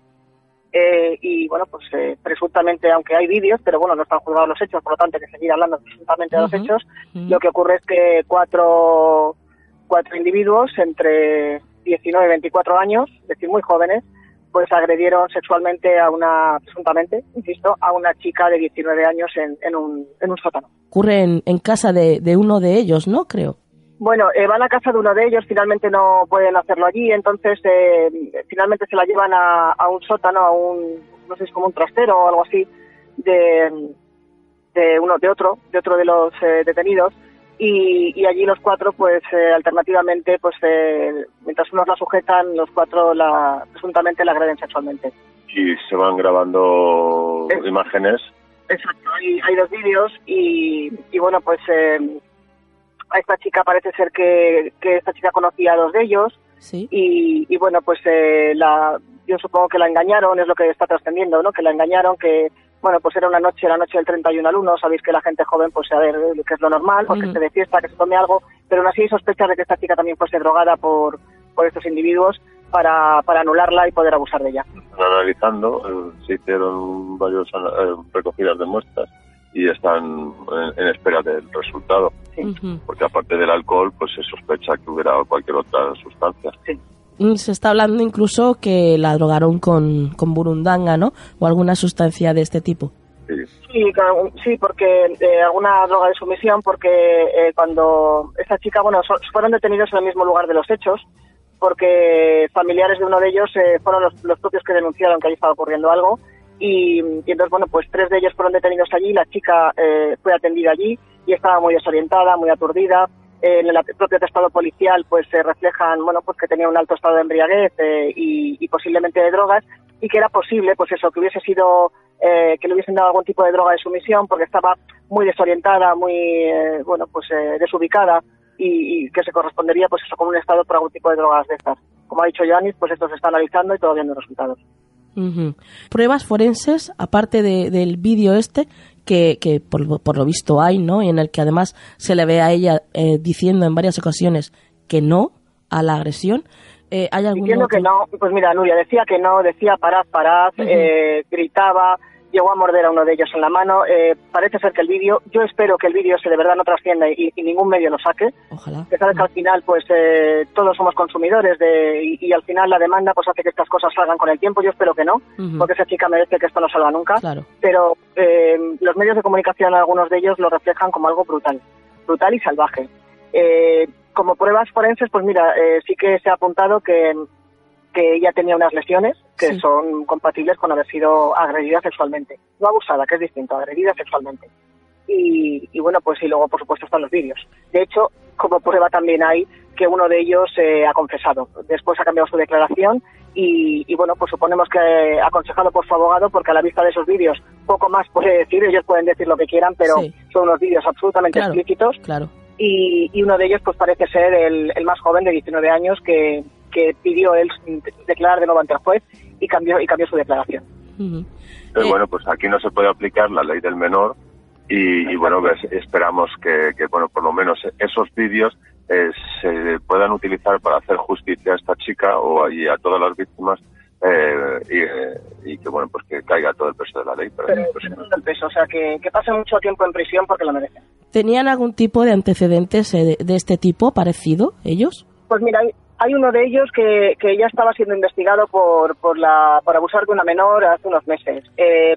Speaker 7: eh, y, bueno, pues eh, presuntamente, aunque hay vídeos, pero bueno, no están juzgados los hechos, por lo tanto hay que seguir hablando presuntamente de los hechos, lo que ocurre es que cuatro, cuatro individuos entre 19 y 24 años, es decir, muy jóvenes, pues agredieron sexualmente a una, presuntamente, insisto, a una chica de 19 años en, en, un, en un sótano.
Speaker 2: Ocurre en, en casa de, de uno de ellos, ¿no? Creo.
Speaker 7: Bueno, eh, van a casa de uno de ellos, finalmente no pueden hacerlo allí, entonces eh, finalmente se la llevan a, a, un sótano, a un, no sé, es como un trastero o algo así, de, de uno, de otro, de otro de los eh, detenidos, y, y, allí los cuatro, pues alternativamente, pues mientras unos la sujetan, los cuatro la, presuntamente la agreden sexualmente.
Speaker 8: Y se van grabando imágenes.
Speaker 7: Exacto, hay, hay dos vídeos y, y bueno, pues a esta chica parece ser que, que esta chica conocía a dos de ellos
Speaker 2: ¿Sí?
Speaker 7: y, y bueno pues eh, la yo supongo que la engañaron es lo que está trascendiendo no que la engañaron que bueno pues era una noche la noche del 31 al 1 sabéis que la gente joven pues a ver que es lo normal porque
Speaker 2: Ujú.
Speaker 7: se de fiesta que se tome algo pero aún así hay sospechas de que esta chica también fuese drogada por por estos individuos para, para anularla y poder abusar de ella
Speaker 8: Están analizando, eh, se hicieron varias eh, recogidas de muestras y están en, en espera del resultado.
Speaker 2: Ujú.
Speaker 8: Porque aparte del alcohol, pues se sospecha que hubiera cualquier otra sustancia.
Speaker 2: Mm, Se está hablando incluso que la drogaron con, con burundanga, ¿no? O alguna sustancia de este tipo.
Speaker 8: Sí.
Speaker 7: Sí, porque eh, alguna droga de sumisión, porque eh, cuando esta chica, bueno, fueron detenidos en el mismo lugar de los hechos, porque familiares de uno de ellos eh, fueron los, los propios que denunciaron que allí estaba ocurriendo algo, y, y entonces, bueno, pues tres de ellos fueron detenidos allí, la chica eh, fue atendida allí y estaba muy desorientada, muy aturdida. En el propio testado policial, pues se reflejan, bueno, pues que tenía un alto estado de embriaguez eh, y, y posiblemente de drogas, y que era posible, pues eso, que hubiese sido, eh, que le hubiesen dado algún tipo de droga de sumisión, porque estaba muy desorientada, muy, eh, bueno, pues eh, desubicada, y, y que se correspondería, pues eso, con un estado por algún tipo de drogas de estas. Como ha dicho Yanis, pues esto se está analizando y todavía no hay resultados.
Speaker 2: Pruebas forenses, aparte de- del vídeo este, que, que por, por lo visto hay, ¿no? Y en el que además se le ve a ella eh, diciendo en varias ocasiones que no a la agresión. Eh, ¿Hay algún
Speaker 7: Diciendo
Speaker 2: otro-
Speaker 7: que no, pues mira, Nuria decía que no, decía parad, parad, eh, gritaba, llegó a morder a uno de ellos en la mano. Eh, parece ser que el vídeo, yo espero que el vídeo se de verdad no trascienda y, y ningún medio lo saque.
Speaker 2: Ojalá.
Speaker 7: Que sabes que al final, pues eh, todos somos consumidores de, y, y al final la demanda pues hace que estas cosas salgan con el tiempo. Yo espero que no, porque esa chica merece que esto no salga nunca.
Speaker 2: Claro.
Speaker 7: Pero eh, los medios de comunicación, algunos de ellos, lo reflejan como algo brutal, brutal y salvaje. Eh, como pruebas forenses, pues mira, eh, sí que se ha apuntado que, que ella tenía unas lesiones que
Speaker 2: Sí.
Speaker 7: son compatibles con haber sido agredida sexualmente. No abusada, que es distinto, agredida sexualmente. Y, y bueno, pues y luego por supuesto están los vídeos. De hecho, como prueba también hay que uno de ellos ha confesado. Después ha cambiado su declaración y, bueno, pues suponemos que aconsejado por su abogado, porque a la vista de esos vídeos poco más puede decir, ellos pueden decir lo que quieran, pero son unos vídeos absolutamente explícitos.
Speaker 2: Claro.
Speaker 7: Y, uno de ellos pues parece ser el, más joven de 19 años que, pidió él declarar de nuevo ante el juez y cambió, y cambió su declaración.
Speaker 8: Pero bueno, pues aquí no se puede aplicar la ley del menor y, bueno, pues esperamos que, que, bueno, por lo menos esos vídeos eh, se puedan utilizar para hacer justicia a esta chica o a, a todas las víctimas eh, eh, y, que bueno pues que caiga todo el peso de la ley
Speaker 7: pero, el peso o sea que, que pasen mucho tiempo en prisión porque lo merecen.
Speaker 2: Tenían algún tipo de antecedentes de, este tipo parecido ellos
Speaker 7: pues mira hay, uno de ellos que, que, ya estaba siendo investigado por, por, la, por abusar de una menor hace unos meses.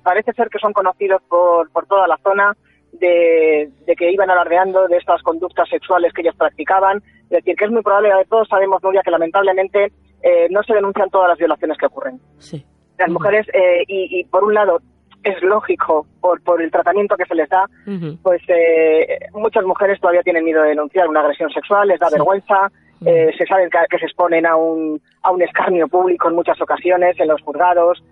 Speaker 7: parece ser que son conocidos por, por toda la zona de, que iban alardeando de estas conductas sexuales que ellos practicaban. Es decir, que es muy probable, todos sabemos, Nuria, que lamentablemente eh, no se denuncian todas las violaciones que ocurren.
Speaker 2: Sí.
Speaker 7: Las mujeres, eh, y, por un lado, es lógico por, por el tratamiento que se les da, pues eh, muchas mujeres todavía tienen miedo de denunciar una agresión sexual, les da vergüenza, se sabe que, se exponen a un, a un escarnio público en muchas ocasiones, en los juzgados,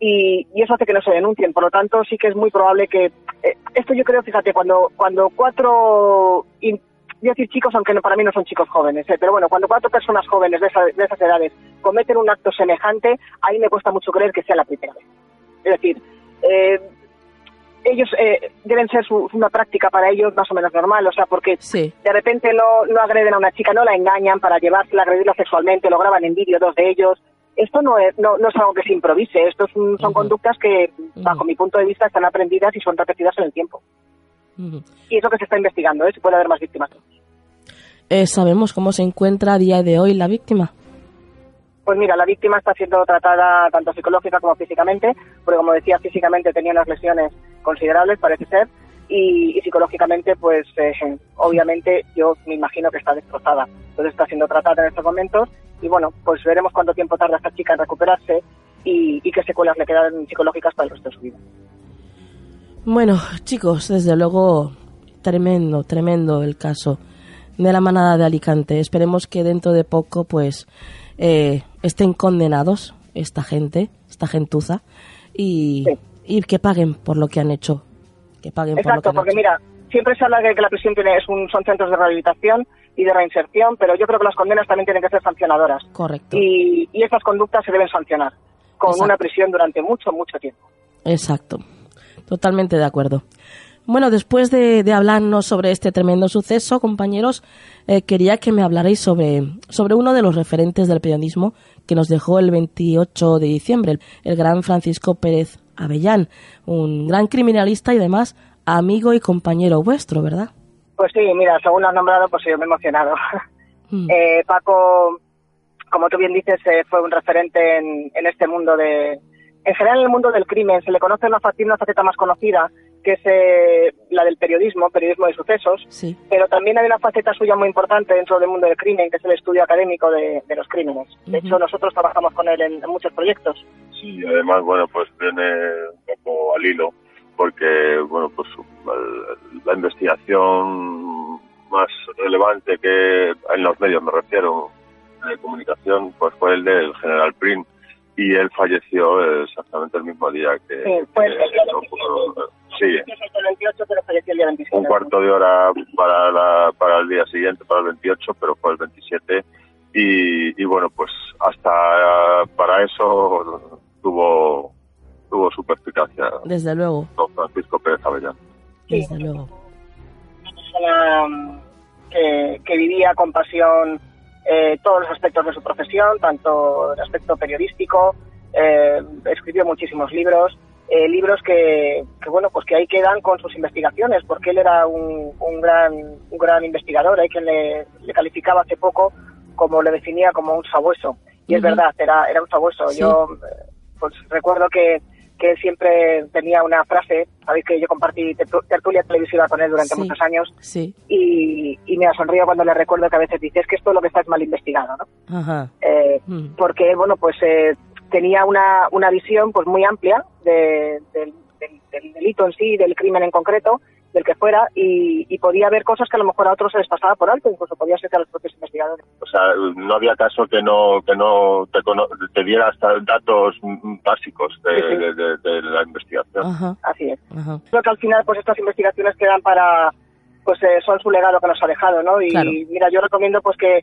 Speaker 7: y, eso hace que no se denuncien. Por lo tanto, sí que es muy probable que eh, esto yo creo, fíjate, cuando cuando cuatro voy a decir chicos, aunque no, para mí no son chicos jóvenes, eh, pero bueno, cuando cuatro personas jóvenes de, de, esas edades cometen un acto semejante, ahí me cuesta mucho creer que sea la primera vez. Es decir, eh, ellos deben ser una práctica para ellos más o menos normal, o sea, porque de repente no, no agreden a una chica, no la engañan para llevársela, agredirla sexualmente, lo graban en vídeo dos de ellos, esto no es, no, no es algo que se improvise, esto son conductas que, bajo mi punto de vista, están aprendidas y son repetidas en el tiempo. Y es lo que se está investigando, ¿eh? si puede haber más víctimas.
Speaker 2: Eh, ¿Sabemos cómo se encuentra a día de hoy la víctima?
Speaker 7: Pues mira, la víctima está siendo tratada tanto psicológica como físicamente, porque como decía, físicamente tenía unas lesiones considerables, parece ser, y, psicológicamente, pues eh, obviamente yo me imagino que está destrozada. Entonces está siendo tratada en estos momentos y bueno, pues veremos cuánto tiempo tarda esta chica en recuperarse y, qué secuelas le quedan psicológicas para el resto de su vida.
Speaker 2: Bueno, chicos, desde luego, tremendo, tremendo el caso de la manada de Alicante. Esperemos que dentro de poco, pues, eh, estén condenados esta gente, esta gentuza, y, y que paguen por lo que han hecho. Que paguen
Speaker 7: Exacto,
Speaker 2: por lo que
Speaker 7: porque mira, siempre se habla de que la prisión tiene, es un, son centros de rehabilitación y de reinserción, pero yo creo que las condenas también tienen que ser sancionadoras.
Speaker 2: Correcto.
Speaker 7: Y, y estas conductas se deben sancionar con una prisión durante mucho, mucho tiempo.
Speaker 2: Exacto. Totalmente de acuerdo. Bueno, después de, hablarnos sobre este tremendo suceso, compañeros, eh, quería que me hablarais sobre, sobre uno de los referentes del periodismo que nos dejó el 28 de diciembre, el gran Francisco Pérez Avellán, un gran criminalista y además amigo y compañero vuestro, ¿verdad?
Speaker 7: Pues sí, mira, según lo has nombrado, pues yo me he emocionado. Mm. Eh, Paco, como tú bien dices, eh, fue un referente en, este mundo de... En general, en el mundo del crimen se le conoce una, una faceta más conocida, que es eh, la del periodismo, periodismo de sucesos,
Speaker 2: sí.
Speaker 7: pero también hay una faceta suya muy importante dentro del mundo del crimen, que es el estudio académico de, los crímenes. De hecho, nosotros trabajamos con él en, muchos proyectos.
Speaker 8: Sí, además, bueno, pues viene un poco al hilo porque bueno pues la investigación más relevante que en los medios me refiero de comunicación pues fue el del general Prim y él falleció exactamente el mismo día que,
Speaker 7: sí, el, sí.
Speaker 8: un cuarto de hora para la, para el día siguiente para el 28 pero fue el 27 y, y bueno pues hasta para eso tuvo tuvo su perspicacia.
Speaker 2: Desde luego.
Speaker 8: Don Francisco Pérez Avellán.
Speaker 2: Desde luego.
Speaker 7: Una persona mm, que, que vivía con pasión eh, todos los aspectos de su profesión, tanto el aspecto periodístico, eh, escribió muchísimos libros, eh, libros que, que, bueno, pues que ahí quedan con sus investigaciones, porque él era un, un gran, un gran investigador, hay quien le, le, calificaba hace poco como le definía como un sabueso. Y es verdad, era, era un sabueso. Yo pues recuerdo que que él siempre tenía una frase, sabéis que yo compartí tertulia televisiva con él durante muchos años,
Speaker 2: sí.
Speaker 7: y, y me sonrío cuando le recuerdo que a veces dice, es que esto es lo que está mal investigado, ¿no?
Speaker 2: Ajá.
Speaker 7: Eh, mm. Porque, bueno, pues eh, tenía una, una visión pues muy amplia del delito en sí, del crimen en concreto, del que fuera y, podía ver cosas que a lo mejor a otros se les pasaba por alto, incluso podía ser que a los propios investigadores.
Speaker 8: O sea, no había caso que no que no te, te diera hasta datos básicos de, la investigación.
Speaker 7: Así es. Creo que al final pues estas investigaciones quedan para pues eh, son su legado que nos ha dejado, ¿no? Y mira, yo recomiendo pues que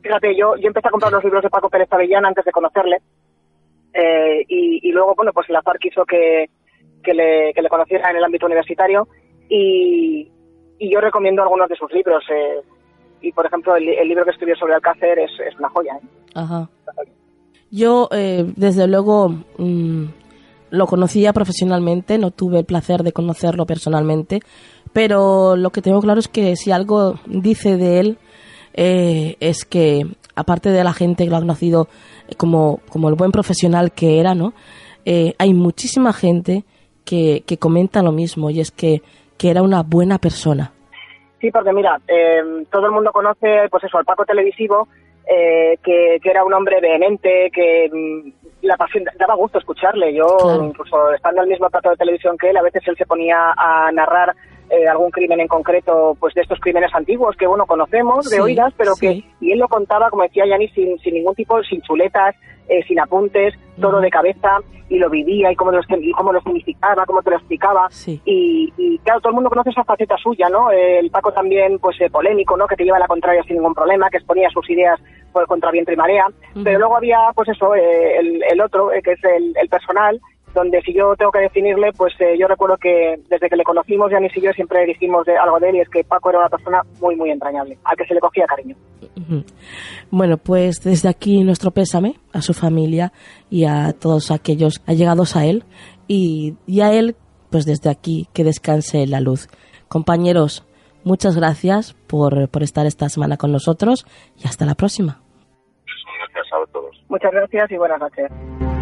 Speaker 7: fíjate, yo yo empecé a comprar los libros de Paco Pérez Pavellán antes de conocerle. Eh, y, luego, bueno, pues la FARC quiso que, que, le, que le conociera en el ámbito universitario y, yo recomiendo algunos de sus libros. Eh, y, por ejemplo, el, libro que escribió sobre Alcácer es, es una joya. ¿eh?
Speaker 2: Ajá. Yo, desde luego, mm, lo conocía profesionalmente, no tuve el placer de conocerlo personalmente, pero lo que tengo claro es que si algo dice de él es que, aparte de la gente que lo ha conocido como, como el buen profesional que era, ¿no? hay muchísima gente que, que comenta lo mismo y es que que era una buena persona.
Speaker 7: Sí, porque mira, eh, todo el mundo conoce, pues eso, al Paco televisivo, eh, que, era un hombre vehemente, que mm, la pasión, daba gusto escucharle. Yo, incluso estando en el mismo plato de televisión que él, a veces él se ponía a narrar eh, algún crimen en concreto, pues de estos crímenes antiguos que, bueno, conocemos de oídas, pero que, y él lo contaba, como decía Yanni, sin, sin ningún tipo, sin chuletas, eh, sin apuntes, todo de cabeza, y lo vivía, y cómo lo, y cómo lo significaba, cómo te lo explicaba. Y, y, claro, todo el mundo conoce esa faceta suya, ¿no? El Paco también, pues, eh, polémico, ¿no? Que te lleva a la contraria sin ningún problema, que exponía sus ideas por contra viento y marea. Pero luego había, pues eso, el, el, otro, que es el, el personal, donde si yo tengo que definirle, pues eh, yo recuerdo que desde que le conocimos, Yanis y yo siempre dijimos de, algo de él y es que Paco era una persona muy, muy entrañable, al que se le cogía cariño.
Speaker 2: Bueno, pues desde aquí nuestro pésame a su familia y a todos aquellos allegados a él y, y a él, pues desde aquí que descanse en la luz. Compañeros, muchas gracias por, por estar esta semana con nosotros y hasta la próxima.
Speaker 8: Gracias a todos.
Speaker 7: Muchas gracias y buenas noches.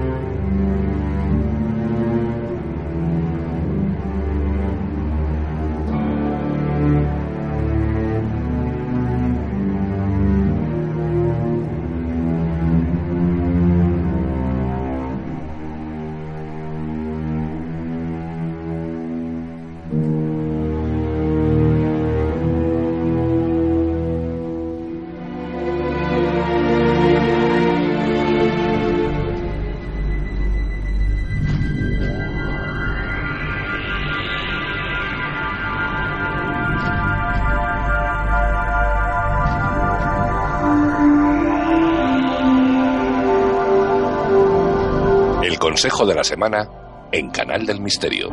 Speaker 3: Consejo de la Semana en Canal del Misterio.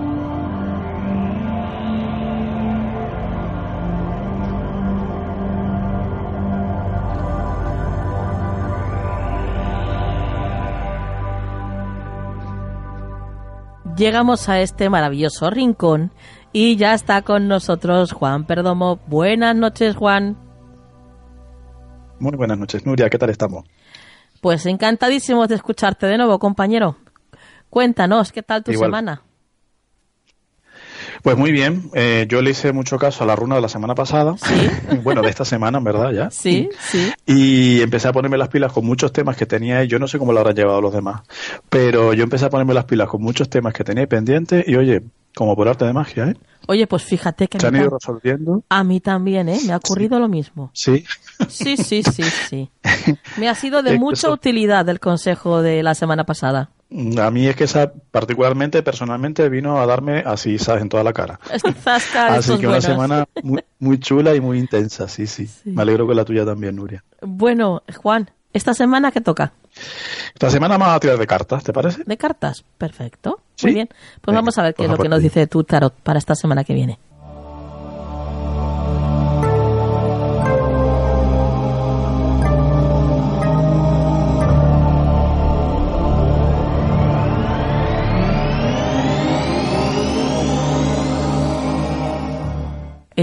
Speaker 2: Llegamos a este maravilloso rincón y ya está con nosotros Juan Perdomo. Buenas noches, Juan.
Speaker 9: Muy buenas noches, Nuria. ¿Qué tal estamos?
Speaker 2: Pues encantadísimos de escucharte de nuevo, compañero. Cuéntanos, ¿qué tal tu semana?
Speaker 9: Pues muy bien, eh, yo le hice mucho caso a la runa de la semana pasada, ¿Sí? bueno, de esta semana, en verdad, ya.
Speaker 2: Sí, sí.
Speaker 9: Y empecé a ponerme las pilas con muchos temas que tenía, y yo no sé cómo lo habrán llevado los demás, pero yo empecé a ponerme las pilas con muchos temas que tenía pendientes, y oye, como por arte de magia, ¿eh?
Speaker 2: Oye, pues fíjate que...
Speaker 9: Se han ido resolviendo.
Speaker 2: A mí también, ¿eh? Me ha ocurrido lo mismo.
Speaker 9: Sí.
Speaker 2: Sí, sí, sí, sí. Me ha sido de mucha utilidad el consejo de la semana pasada.
Speaker 9: A mí es que esa, particularmente, personalmente, vino a darme así, ¿sabes? En toda la cara. así que una semana muy, chula y muy intensa, sí, sí, Me alegro que la tuya también, Nuria.
Speaker 2: Bueno, Juan, ¿esta semana qué toca?
Speaker 9: Esta semana vamos a tirar de cartas, ¿te parece?
Speaker 2: De cartas, perfecto. Muy bien. Pues vamos a ver qué es lo que nos dice tu tarot para esta semana que viene.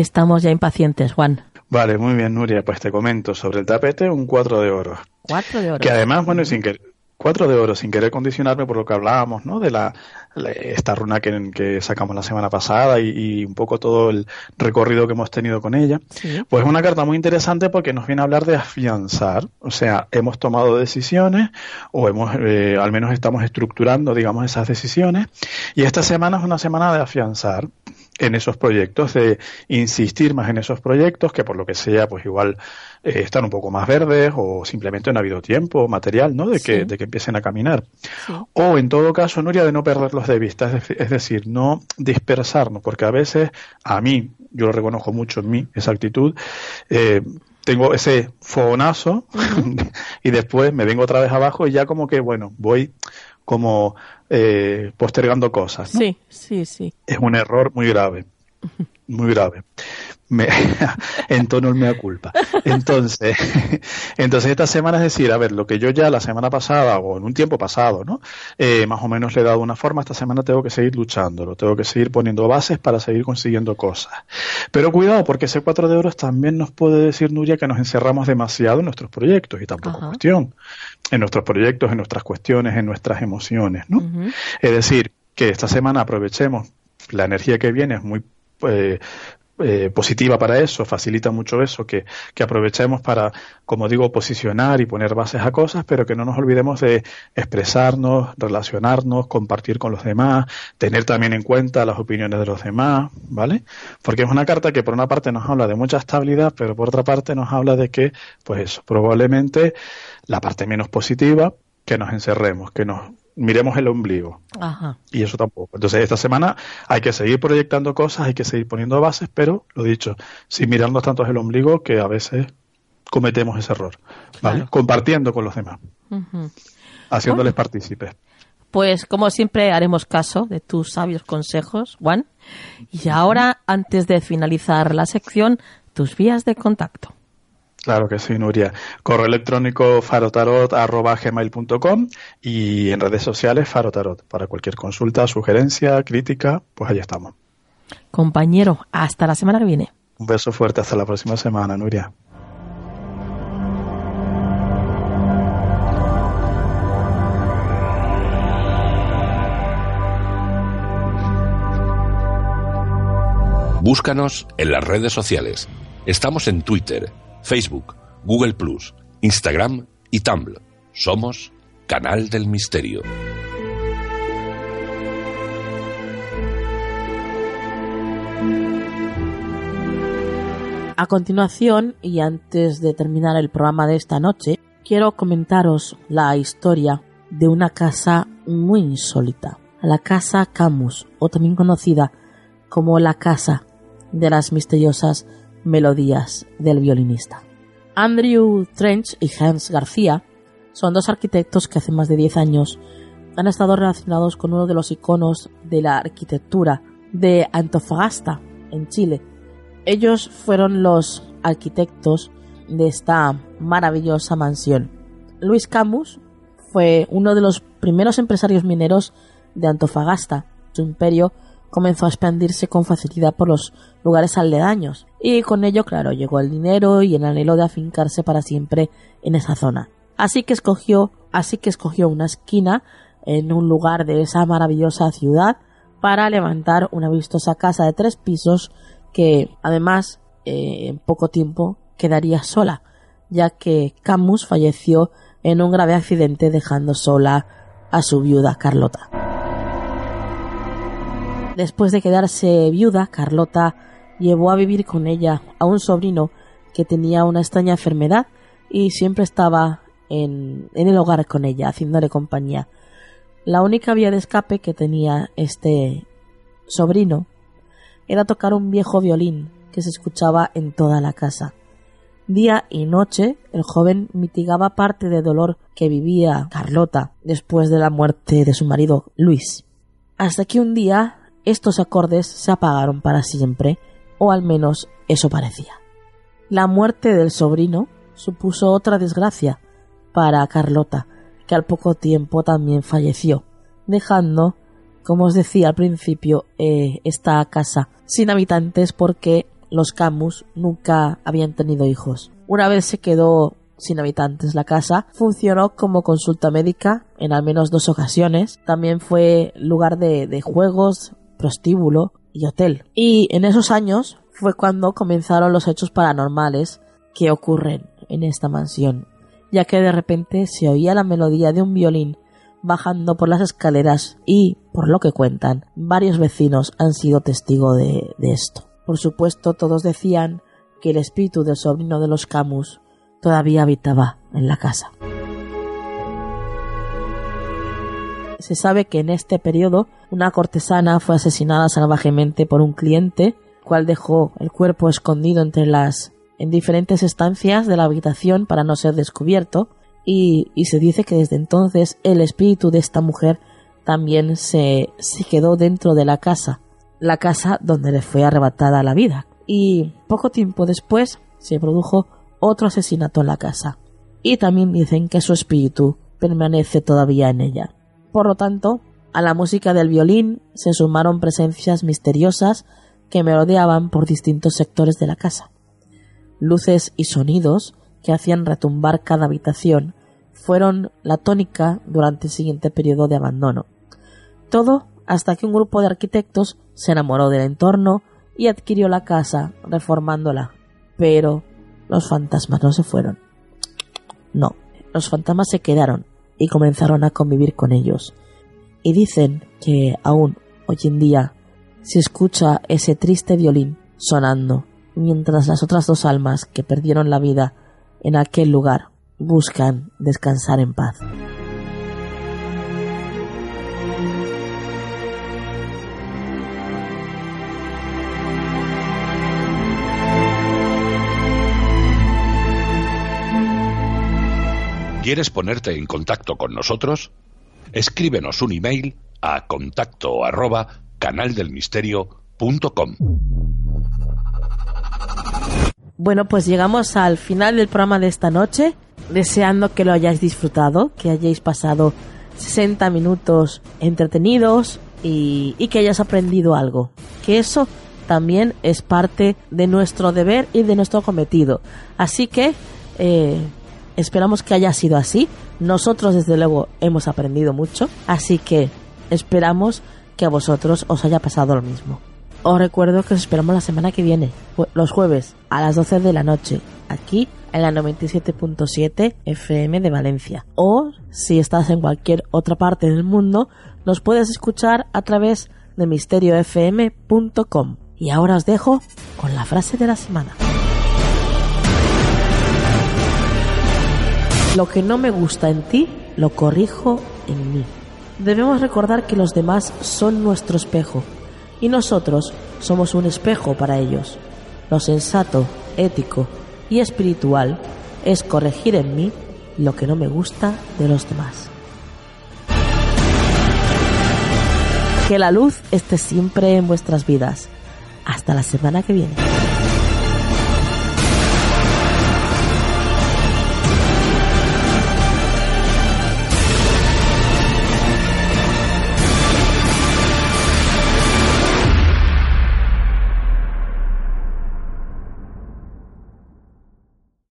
Speaker 2: Estamos ya impacientes, Juan.
Speaker 9: Vale, muy bien, Nuria. Pues te comento sobre el tapete un 4 de oro.
Speaker 2: Cuatro de oro.
Speaker 9: Que además, bueno, sin que cuatro de oro, sin querer condicionarme por lo que hablábamos, ¿no? De la, esta runa que, que, sacamos la semana pasada y, un poco todo el recorrido que hemos tenido con ella. Pues es una carta muy interesante porque nos viene a hablar de afianzar, o sea, hemos tomado decisiones o hemos, eh, al menos estamos estructurando, digamos, esas decisiones y esta semana es una semana de afianzar en esos proyectos, de insistir más en esos proyectos, que por lo que sea, pues igual eh, están un poco más verdes o simplemente no ha habido tiempo material, ¿no? De que, de que empiecen a caminar. O en todo caso, Nuria, de no perderlos de vista, es, decir, no dispersarnos, porque a veces, a mí, yo lo reconozco mucho en mí, esa actitud, eh, tengo ese fogonazo y después me vengo otra vez abajo y ya como que, bueno, voy como eh, postergando cosas.
Speaker 2: Sí, sí, sí.
Speaker 9: Es un error muy grave, muy grave. Me, en tono el mea culpa. Entonces, entonces esta semana es decir, a ver, lo que yo ya la semana pasada o en un tiempo pasado, ¿no? Eh, más o menos le he dado una forma, esta semana tengo que seguir luchándolo, tengo que seguir poniendo bases para seguir consiguiendo cosas. Pero cuidado, porque ese 4 de euros también nos puede decir, Nuria, que nos encerramos demasiado en nuestros proyectos y tampoco es cuestión. En nuestros proyectos, en nuestras cuestiones, en nuestras emociones, ¿no? Es decir, que esta semana aprovechemos la energía que viene es muy eh, eh, positiva para eso, facilita mucho eso, que, que, aprovechemos para, como digo, posicionar y poner bases a cosas, pero que no nos olvidemos de expresarnos, relacionarnos, compartir con los demás, tener también en cuenta las opiniones de los demás, ¿vale? Porque es una carta que por una parte nos habla de mucha estabilidad, pero por otra parte nos habla de que, pues eso, probablemente la parte menos positiva, que nos encerremos, que nos miremos el ombligo. Y eso tampoco. Entonces, esta semana hay que seguir proyectando cosas, hay que seguir poniendo bases, pero, lo dicho, sin mirarnos tanto el ombligo que a veces cometemos ese error. ¿vale? Compartiendo con los demás. Haciéndoles partícipes.
Speaker 2: Pues como siempre haremos caso de tus sabios consejos, Juan. Y ahora, antes de finalizar la sección, tus vías de contacto.
Speaker 9: Claro que sí, Nuria. Correo electrónico farotarot.gmail.com y en redes sociales farotarot. Para cualquier consulta, sugerencia, crítica, pues ahí estamos.
Speaker 2: Compañero, hasta la semana que viene.
Speaker 9: Un beso fuerte, hasta la próxima semana, Nuria.
Speaker 3: Búscanos en las redes sociales. Estamos en Twitter Facebook, Google Instagram y Tumblr. Somos Canal del Misterio.
Speaker 2: A continuación, y antes de terminar el programa de esta noche, quiero comentaros la historia de una casa muy insólita, la Casa Camus, o también conocida como la Casa de las Misteriosas melodías del violinista. Andrew Trench y Hans García son dos arquitectos que hace más de 10 años han estado relacionados con uno de los iconos de la arquitectura de Antofagasta, en Chile. Ellos fueron los arquitectos de esta maravillosa mansión. Luis Camus fue uno de los primeros empresarios mineros de Antofagasta. Su imperio comenzó a expandirse con facilidad por los lugares aledaños, y con ello, claro, llegó el dinero y el anhelo de afincarse para siempre en esa zona. Así que escogió, así que escogió una esquina en un lugar de esa maravillosa ciudad para levantar una vistosa casa de tres pisos que además eh, en poco tiempo quedaría sola, ya que Camus falleció en un grave accidente dejando sola a su viuda Carlota. Después de quedarse viuda, Carlota llevó a vivir con ella a un sobrino que tenía una extraña enfermedad y siempre estaba en, el hogar con ella, haciéndole compañía. La única vía de escape que tenía este sobrino era tocar un viejo violín que se escuchaba en toda la casa. Día y noche el joven mitigaba parte del dolor que vivía Carlota después de la muerte de su marido Luis. Hasta que un día estos acordes se apagaron para siempre, o al menos eso parecía. La muerte del sobrino supuso otra desgracia para Carlota, que al poco tiempo también falleció, dejando, como os decía al principio, eh, esta casa sin habitantes porque los Camus nunca habían tenido hijos. Una vez se quedó sin habitantes la casa, funcionó como consulta médica en al menos dos ocasiones. También fue lugar de, de juegos, prostíbulo y hotel. Y en esos años fue cuando comenzaron los hechos paranormales que ocurren en esta mansión, ya que de repente se oía la melodía de un violín bajando por las escaleras y, por lo que cuentan, varios vecinos han sido testigo de, de esto. Por supuesto, todos decían que el espíritu del sobrino de los Camus todavía habitaba en la casa. Se sabe que en este periodo una cortesana fue asesinada salvajemente por un cliente, cual dejó el cuerpo escondido entre las en diferentes estancias de la habitación para no ser descubierto, y, y se dice que desde entonces el espíritu de esta mujer también se, se quedó dentro de la casa, la casa donde le fue arrebatada la vida. Y poco tiempo después se produjo otro asesinato en la casa. Y también dicen que su espíritu permanece todavía en ella. Por lo tanto, a la música del violín se sumaron presencias misteriosas que merodeaban por distintos sectores de la casa. Luces y sonidos que hacían retumbar cada habitación fueron la tónica durante el siguiente periodo de abandono. Todo hasta que un grupo de arquitectos se enamoró del entorno y adquirió la casa reformándola. Pero los fantasmas no se fueron. No, los fantasmas se quedaron y comenzaron a convivir con ellos. Y dicen que aún hoy en día se escucha ese triste violín sonando mientras las otras dos almas que perdieron la vida en aquel lugar buscan descansar en paz.
Speaker 3: ¿Quieres ponerte en contacto con nosotros? Escríbenos un email a contacto arroba canaldelmisterio.com.
Speaker 2: Bueno, pues llegamos al final del programa de esta noche, deseando que lo hayáis disfrutado, que hayáis pasado 60 minutos entretenidos y, y que hayas aprendido algo. Que eso también es parte de nuestro deber y de nuestro cometido. Así que eh, esperamos que haya sido así. Nosotros desde luego hemos aprendido mucho, así que esperamos que a vosotros os haya pasado lo mismo. Os recuerdo que os esperamos la semana que viene, los jueves a las 12 de la noche, aquí en la 97.7 FM de Valencia. O si estás en cualquier otra parte del mundo, nos puedes escuchar a través de misteriofm.com. Y ahora os dejo con la frase de la semana. Lo que no me gusta en ti, lo corrijo en mí. Debemos recordar que los demás son nuestro espejo y nosotros somos un espejo para ellos. Lo sensato, ético y espiritual es corregir en mí lo que no me gusta de los demás. Que la luz esté siempre en vuestras vidas. Hasta la semana que viene.